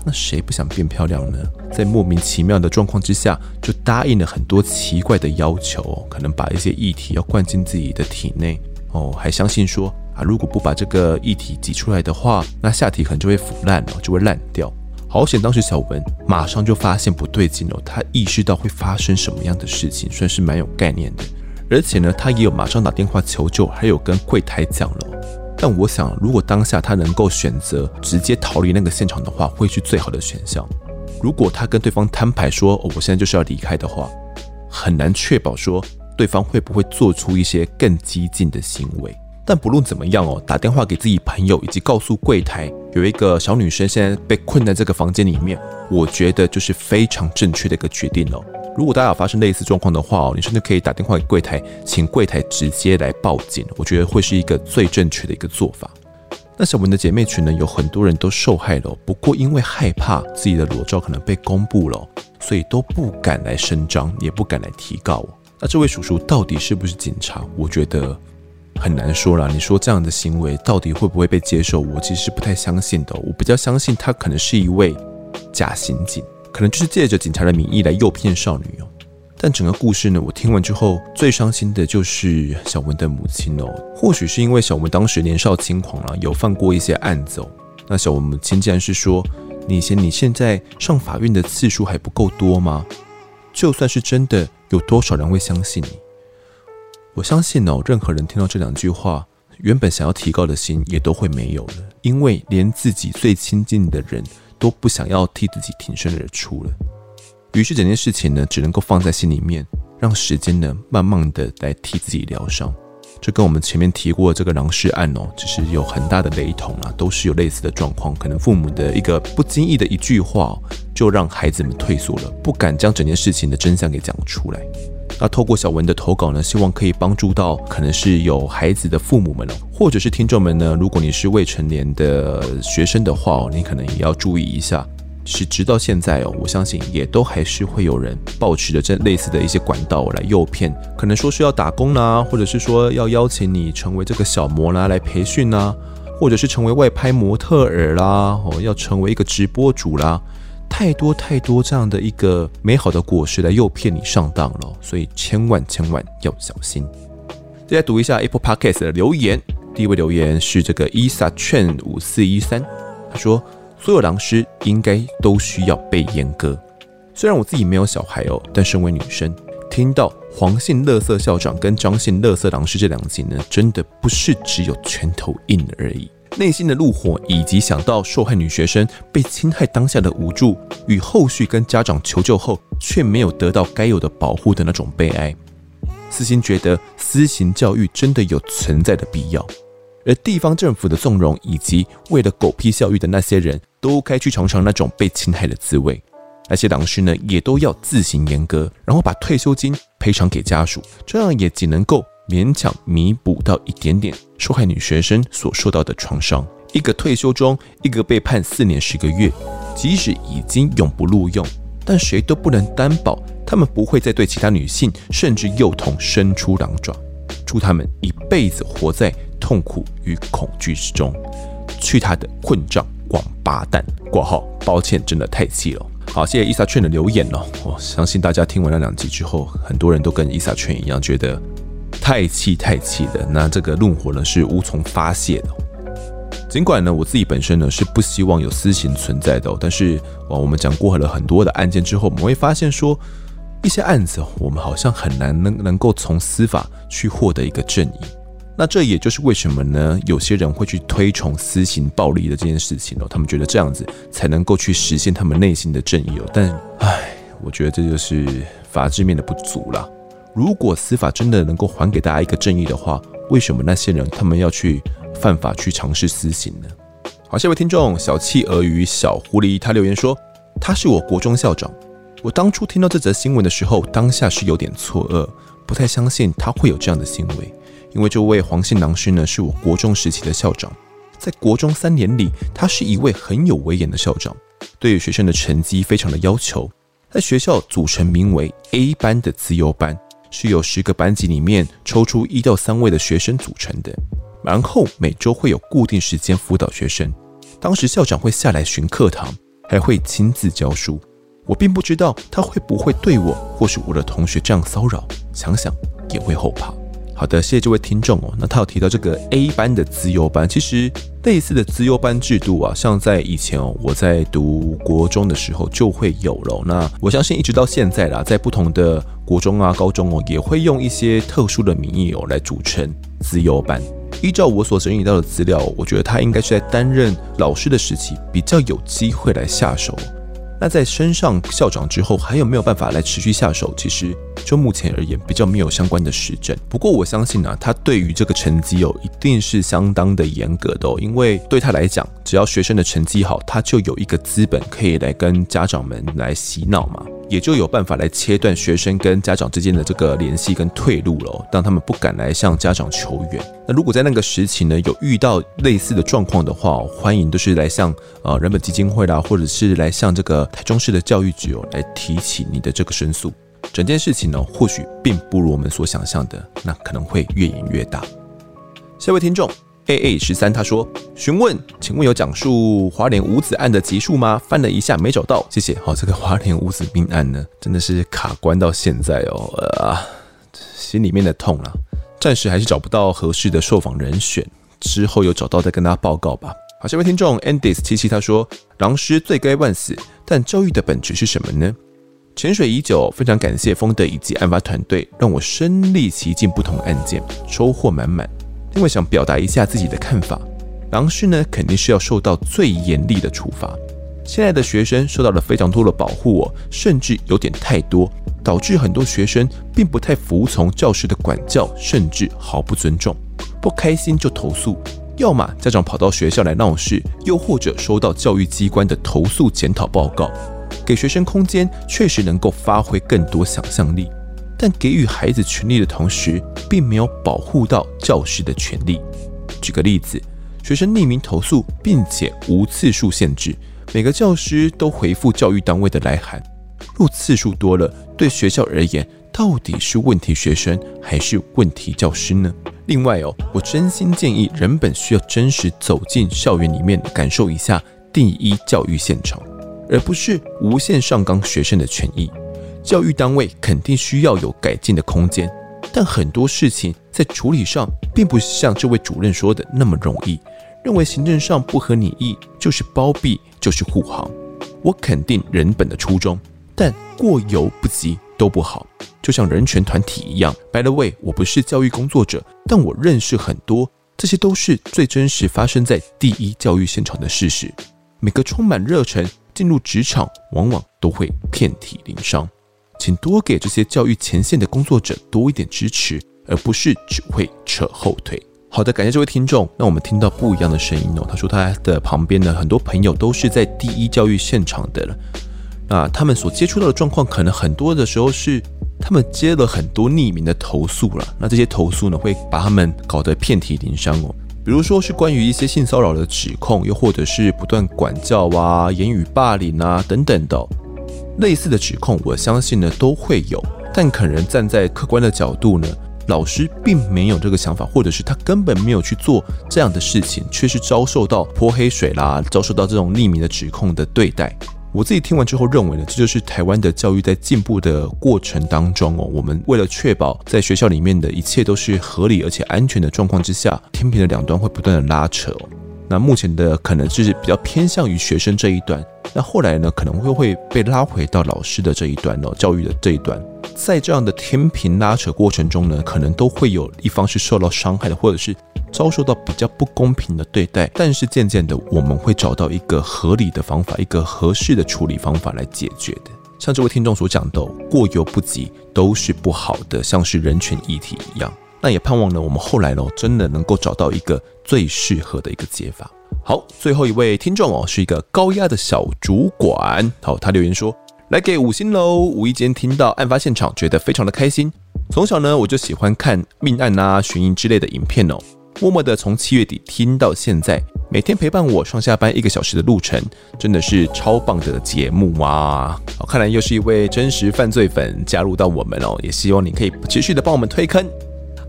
那谁不想变漂亮呢？在莫名其妙的状况之下，就答应了很多奇怪的要求，可能把一些液体要灌进自己的体内哦，还相信说啊，如果不把这个液体挤出来的话，那下体可能就会腐烂了，就会烂掉。好险，当时小文马上就发现不对劲了，他意识到会发生什么样的事情，算是蛮有概念的。而且呢，他也有马上打电话求救，还有跟柜台讲了。但我想，如果当下他能够选择直接逃离那个现场的话，会是最好的选项。如果他跟对方摊牌说：“哦，我现在就是要离开”的话，很难确保说对方会不会做出一些更激进的行为。但不论怎么样哦，打电话给自己朋友，以及告诉柜台有一个小女生现在被困在这个房间里面，我觉得就是非常正确的一个决定哦。如果大家有发生类似状况的话哦，你甚至可以打电话给柜台，请柜台直接来报警。我觉得会是一个最正确的一个做法。那小文的姐妹群呢，有很多人都受害了，不过因为害怕自己的裸照可能被公布了，所以都不敢来声张，也不敢来提告。那这位叔叔到底是不是警察？我觉得很难说啦。你说这样的行为到底会不会被接受？我其实不太相信的。我比较相信他可能是一位假刑警。可能就是借着警察的名义来诱骗少女哦，但整个故事呢，我听完之后最伤心的就是小文的母亲哦。或许是因为小文当时年少轻狂了，有犯过一些案子哦。那小文母亲竟然是说：“你嫌你现在上法院的次数还不够多吗？就算是真的，有多少人会相信你？”我相信哦，任何人听到这两句话，原本想要提高的心也都会没有了，因为连自己最亲近的人。都不想要替自己挺身而出了，于是整件事情呢，只能够放在心里面，让时间呢，慢慢的来替自己疗伤。这跟我们前面提过的这个狼师案哦，其实有很大的雷同啊，都是有类似的状况。可能父母的一个不经意的一句话，就让孩子们退缩了，不敢将整件事情的真相给讲出来。那透过小文的投稿呢，希望可以帮助到可能是有孩子的父母们哦，或者是听众们呢。如果你是未成年的学生的话哦，你可能也要注意一下。是直到现在哦，我相信也都还是会有人抱持着这类似的一些管道来诱骗，可能说是要打工啦，或者是说要邀请你成为这个小模啦来培训啦，或者是成为外拍模特儿啦，哦，要成为一个直播主啦。太多太多这样的一个美好的果实来诱骗你上当了，所以千万千万要小心。再来读一下 Apple Podcast 的留言，第一位留言是这个 Isa 券五四一三，他说：所有狼师应该都需要被阉割。虽然我自己没有小孩哦，但身为女生，听到黄姓垃圾校长跟张姓垃圾狼师这两集呢，真的不是只有拳头硬而已。内心的怒火，以及想到受害女学生被侵害当下的无助，与后续跟家长求救后却没有得到该有的保护的那种悲哀，私心觉得私刑教育真的有存在的必要，而地方政府的纵容，以及为了狗屁教育的那些人都该去尝尝那种被侵害的滋味。那些狼师呢，也都要自行严格，然后把退休金赔偿给家属，这样也仅能够。勉强弥补到一点点受害女学生所受到的创伤。一个退休中，一个被判四年十个月，即使已经永不录用，但谁都不能担保他们不会再对其他女性甚至幼童伸出狼爪。祝他们一辈子活在痛苦与恐惧之中。去他的混账王八蛋！挂号，抱歉，真的太气了。好，谢谢伊莎劝的留言哦。我相信大家听完那两集之后，很多人都跟伊莎劝一样，觉得。太气太气的，那这个怒火呢是无从发泄的。尽管呢我自己本身呢是不希望有私刑存在的，但是哇，我们讲过了很多的案件之后，我们会发现说一些案子我们好像很难能能够从司法去获得一个正义。那这也就是为什么呢？有些人会去推崇私刑暴力的这件事情哦，他们觉得这样子才能够去实现他们内心的正义哦。但唉，我觉得这就是法治面的不足啦。如果司法真的能够还给大家一个正义的话，为什么那些人他们要去犯法去尝试私刑呢？好，下一位听众小企鹅与小狐狸他留言说，他是我国中校长。我当初听到这则新闻的时候，当下是有点错愕，不太相信他会有这样的行为。因为这位黄姓郎师呢，是我国中时期的校长，在国中三年里，他是一位很有威严的校长，对于学生的成绩非常的要求，在学校组成名为 A 班的资优班，是由十个班级里面抽出一到三位的学生组成的，然后每周会有固定时间辅导学生，当时校长会下来巡课堂，还会亲自教书，我并不知道他会不会对我或是我的同学这样骚扰，想想也会后怕。好的，谢谢这位听众哦。那他有提到这个 A 班的资优班，其实类似的资优班制度啊，像在以前哦，我在读国中的时候就会有了。那我相信一直到现在啦，在不同的国中啊、高中哦，也会用一些特殊的名义哦来组成资优班。依照我所整理到的资料，我觉得他应该是在担任老师的时期比较有机会来下手。那在升上校长之后，还有没有办法来持续下手？其实就目前而言，比较没有相关的实证。不过我相信呢、他对于这个成绩哦，一定是相当的严格的哦，因为对他来讲，只要学生的成绩好，他就有一个资本可以来跟家长们来洗脑嘛。也就有办法来切断学生跟家长之间的这个联系跟退路了，让他们不敢来向家长求援。那如果在那个时期呢，有遇到类似的状况的话，欢迎都是来向呃人本基金会啦，或者是来向这个台中市的教育局哦来提起你的这个申诉。整件事情呢，或许并不如我们所想象的，那可能会越演越大。下位听众。A A 十三，他说：“询问，请问有讲述华联五子案的集数吗？翻了一下没找到，谢谢。好，这个华联五子命案呢，真的是卡关到现在哦，啊，心里面的痛啊，暂时还是找不到合适的受访人选，之后有找到再跟大家报告吧。”好，下位听众 Andis 七七他说：“狼师罪该万死，但教育的本质是什么呢？潜水已久，非常感谢丰德以及案发团队，让我身历其境不同案件，收获满满。”另外想表达一下自己的看法，狼师呢肯定是要受到最严厉的处罚。现在的学生受到了非常多的保护哦，甚至有点太多，导致很多学生并不太服从教师的管教，甚至毫不尊重。不开心就投诉，要么家长跑到学校来闹事，又或者收到教育机关的投诉检讨报告。给学生空间，确实能够发挥更多想象力。但给予孩子权利的同时，并没有保护到教师的权利。举个例子，学生匿名投诉，并且无次数限制，每个教师都回复教育单位的来函。若次数多了，对学校而言，到底是问题学生还是问题教师呢？另外哦，我真心建议人本需要真实走进校园里面，感受一下第一教育现场，而不是无限上纲学生的权益。教育单位肯定需要有改进的空间，但很多事情在处理上并不像这位主任说的那么容易。认为行政上不合你意就是包庇，就是护航。我肯定人本的初衷，但过犹不及都不好。就像人权团体一样，By the way，我不是教育工作者，但我认识很多，这些都是最真实发生在第一教育现场的事实。每个充满热忱进入职场，往往都会遍体鳞伤。请多给这些教育前线的工作者多一点支持，而不是只会扯后腿。好的，感谢这位听众。那我们听到不一样的声音哦。他说他的旁边呢，很多朋友都是在第一教育现场的了。那他们所接触到的状况，可能很多的时候是他们接了很多匿名的投诉了。那这些投诉呢，会把他们搞得遍体鳞伤哦。比如说是关于一些性骚扰的指控，又或者是不断管教啊、言语霸凌啊等等的。类似的指控，我相信呢都会有，但可能站在客观的角度呢，老师并没有这个想法，或者是他根本没有去做这样的事情，却是遭受到泼黑水啦，遭受到这种匿名的指控的对待。我自己听完之后认为呢，这就是台湾的教育在进步的过程当中哦，我们为了确保在学校里面的一切都是合理而且安全的状况之下，天平的两端会不断的拉扯。那目前的可能就是比较偏向于学生这一端，那后来呢，可能会会被拉回到老师的这一端哦，教育的这一端。在这样的天平拉扯过程中呢，可能都会有一方是受到伤害的，或者是遭受到比较不公平的对待。但是渐渐的，我们会找到一个合理的方法，一个合适的处理方法来解决的。像这位听众所讲的，过犹不及都是不好的，像是人权议题一样。那也盼望呢，我们后来呢，真的能够找到一个最适合的一个解法。好，最后一位听众哦，是一个高压的小主管。好，他留言说。来给五星喽！无意间听到案发现场，觉得非常的开心。从小呢，我就喜欢看命案啊、悬疑之类的影片哦。默默的从七月底听到现在，每天陪伴我上下班一个小时的路程，真的是超棒的节目啊！好，看来又是一位真实犯罪粉加入到我们哦，也希望你可以持续的帮我们推坑。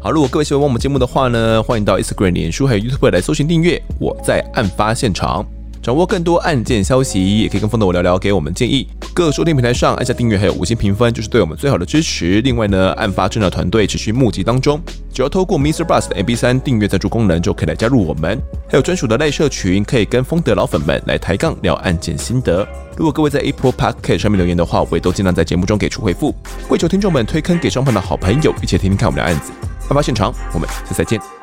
好，如果各位喜欢我们节目的话呢，欢迎到 Instagram、脸书还有 YouTube 来搜寻订阅。我在案发现场。掌握更多案件消息，也可以跟风的我聊聊，给我们建议。各收听平台上按下订阅，还有五星评分，就是对我们最好的支持。另外呢，案发侦查团队持续募集当中，只要透过 Mr. Bus 的 MP3 订阅赞助功能，就可以来加入我们。还有专属的赖社群，可以跟风的老粉们来抬杠聊案件心得。如果各位在 Apple Podcast 上面留言的话，我也都尽量在节目中给出回复。跪求听众们推坑给上方的好朋友，一起听听看我们的案子。案发现场，我们下次再见。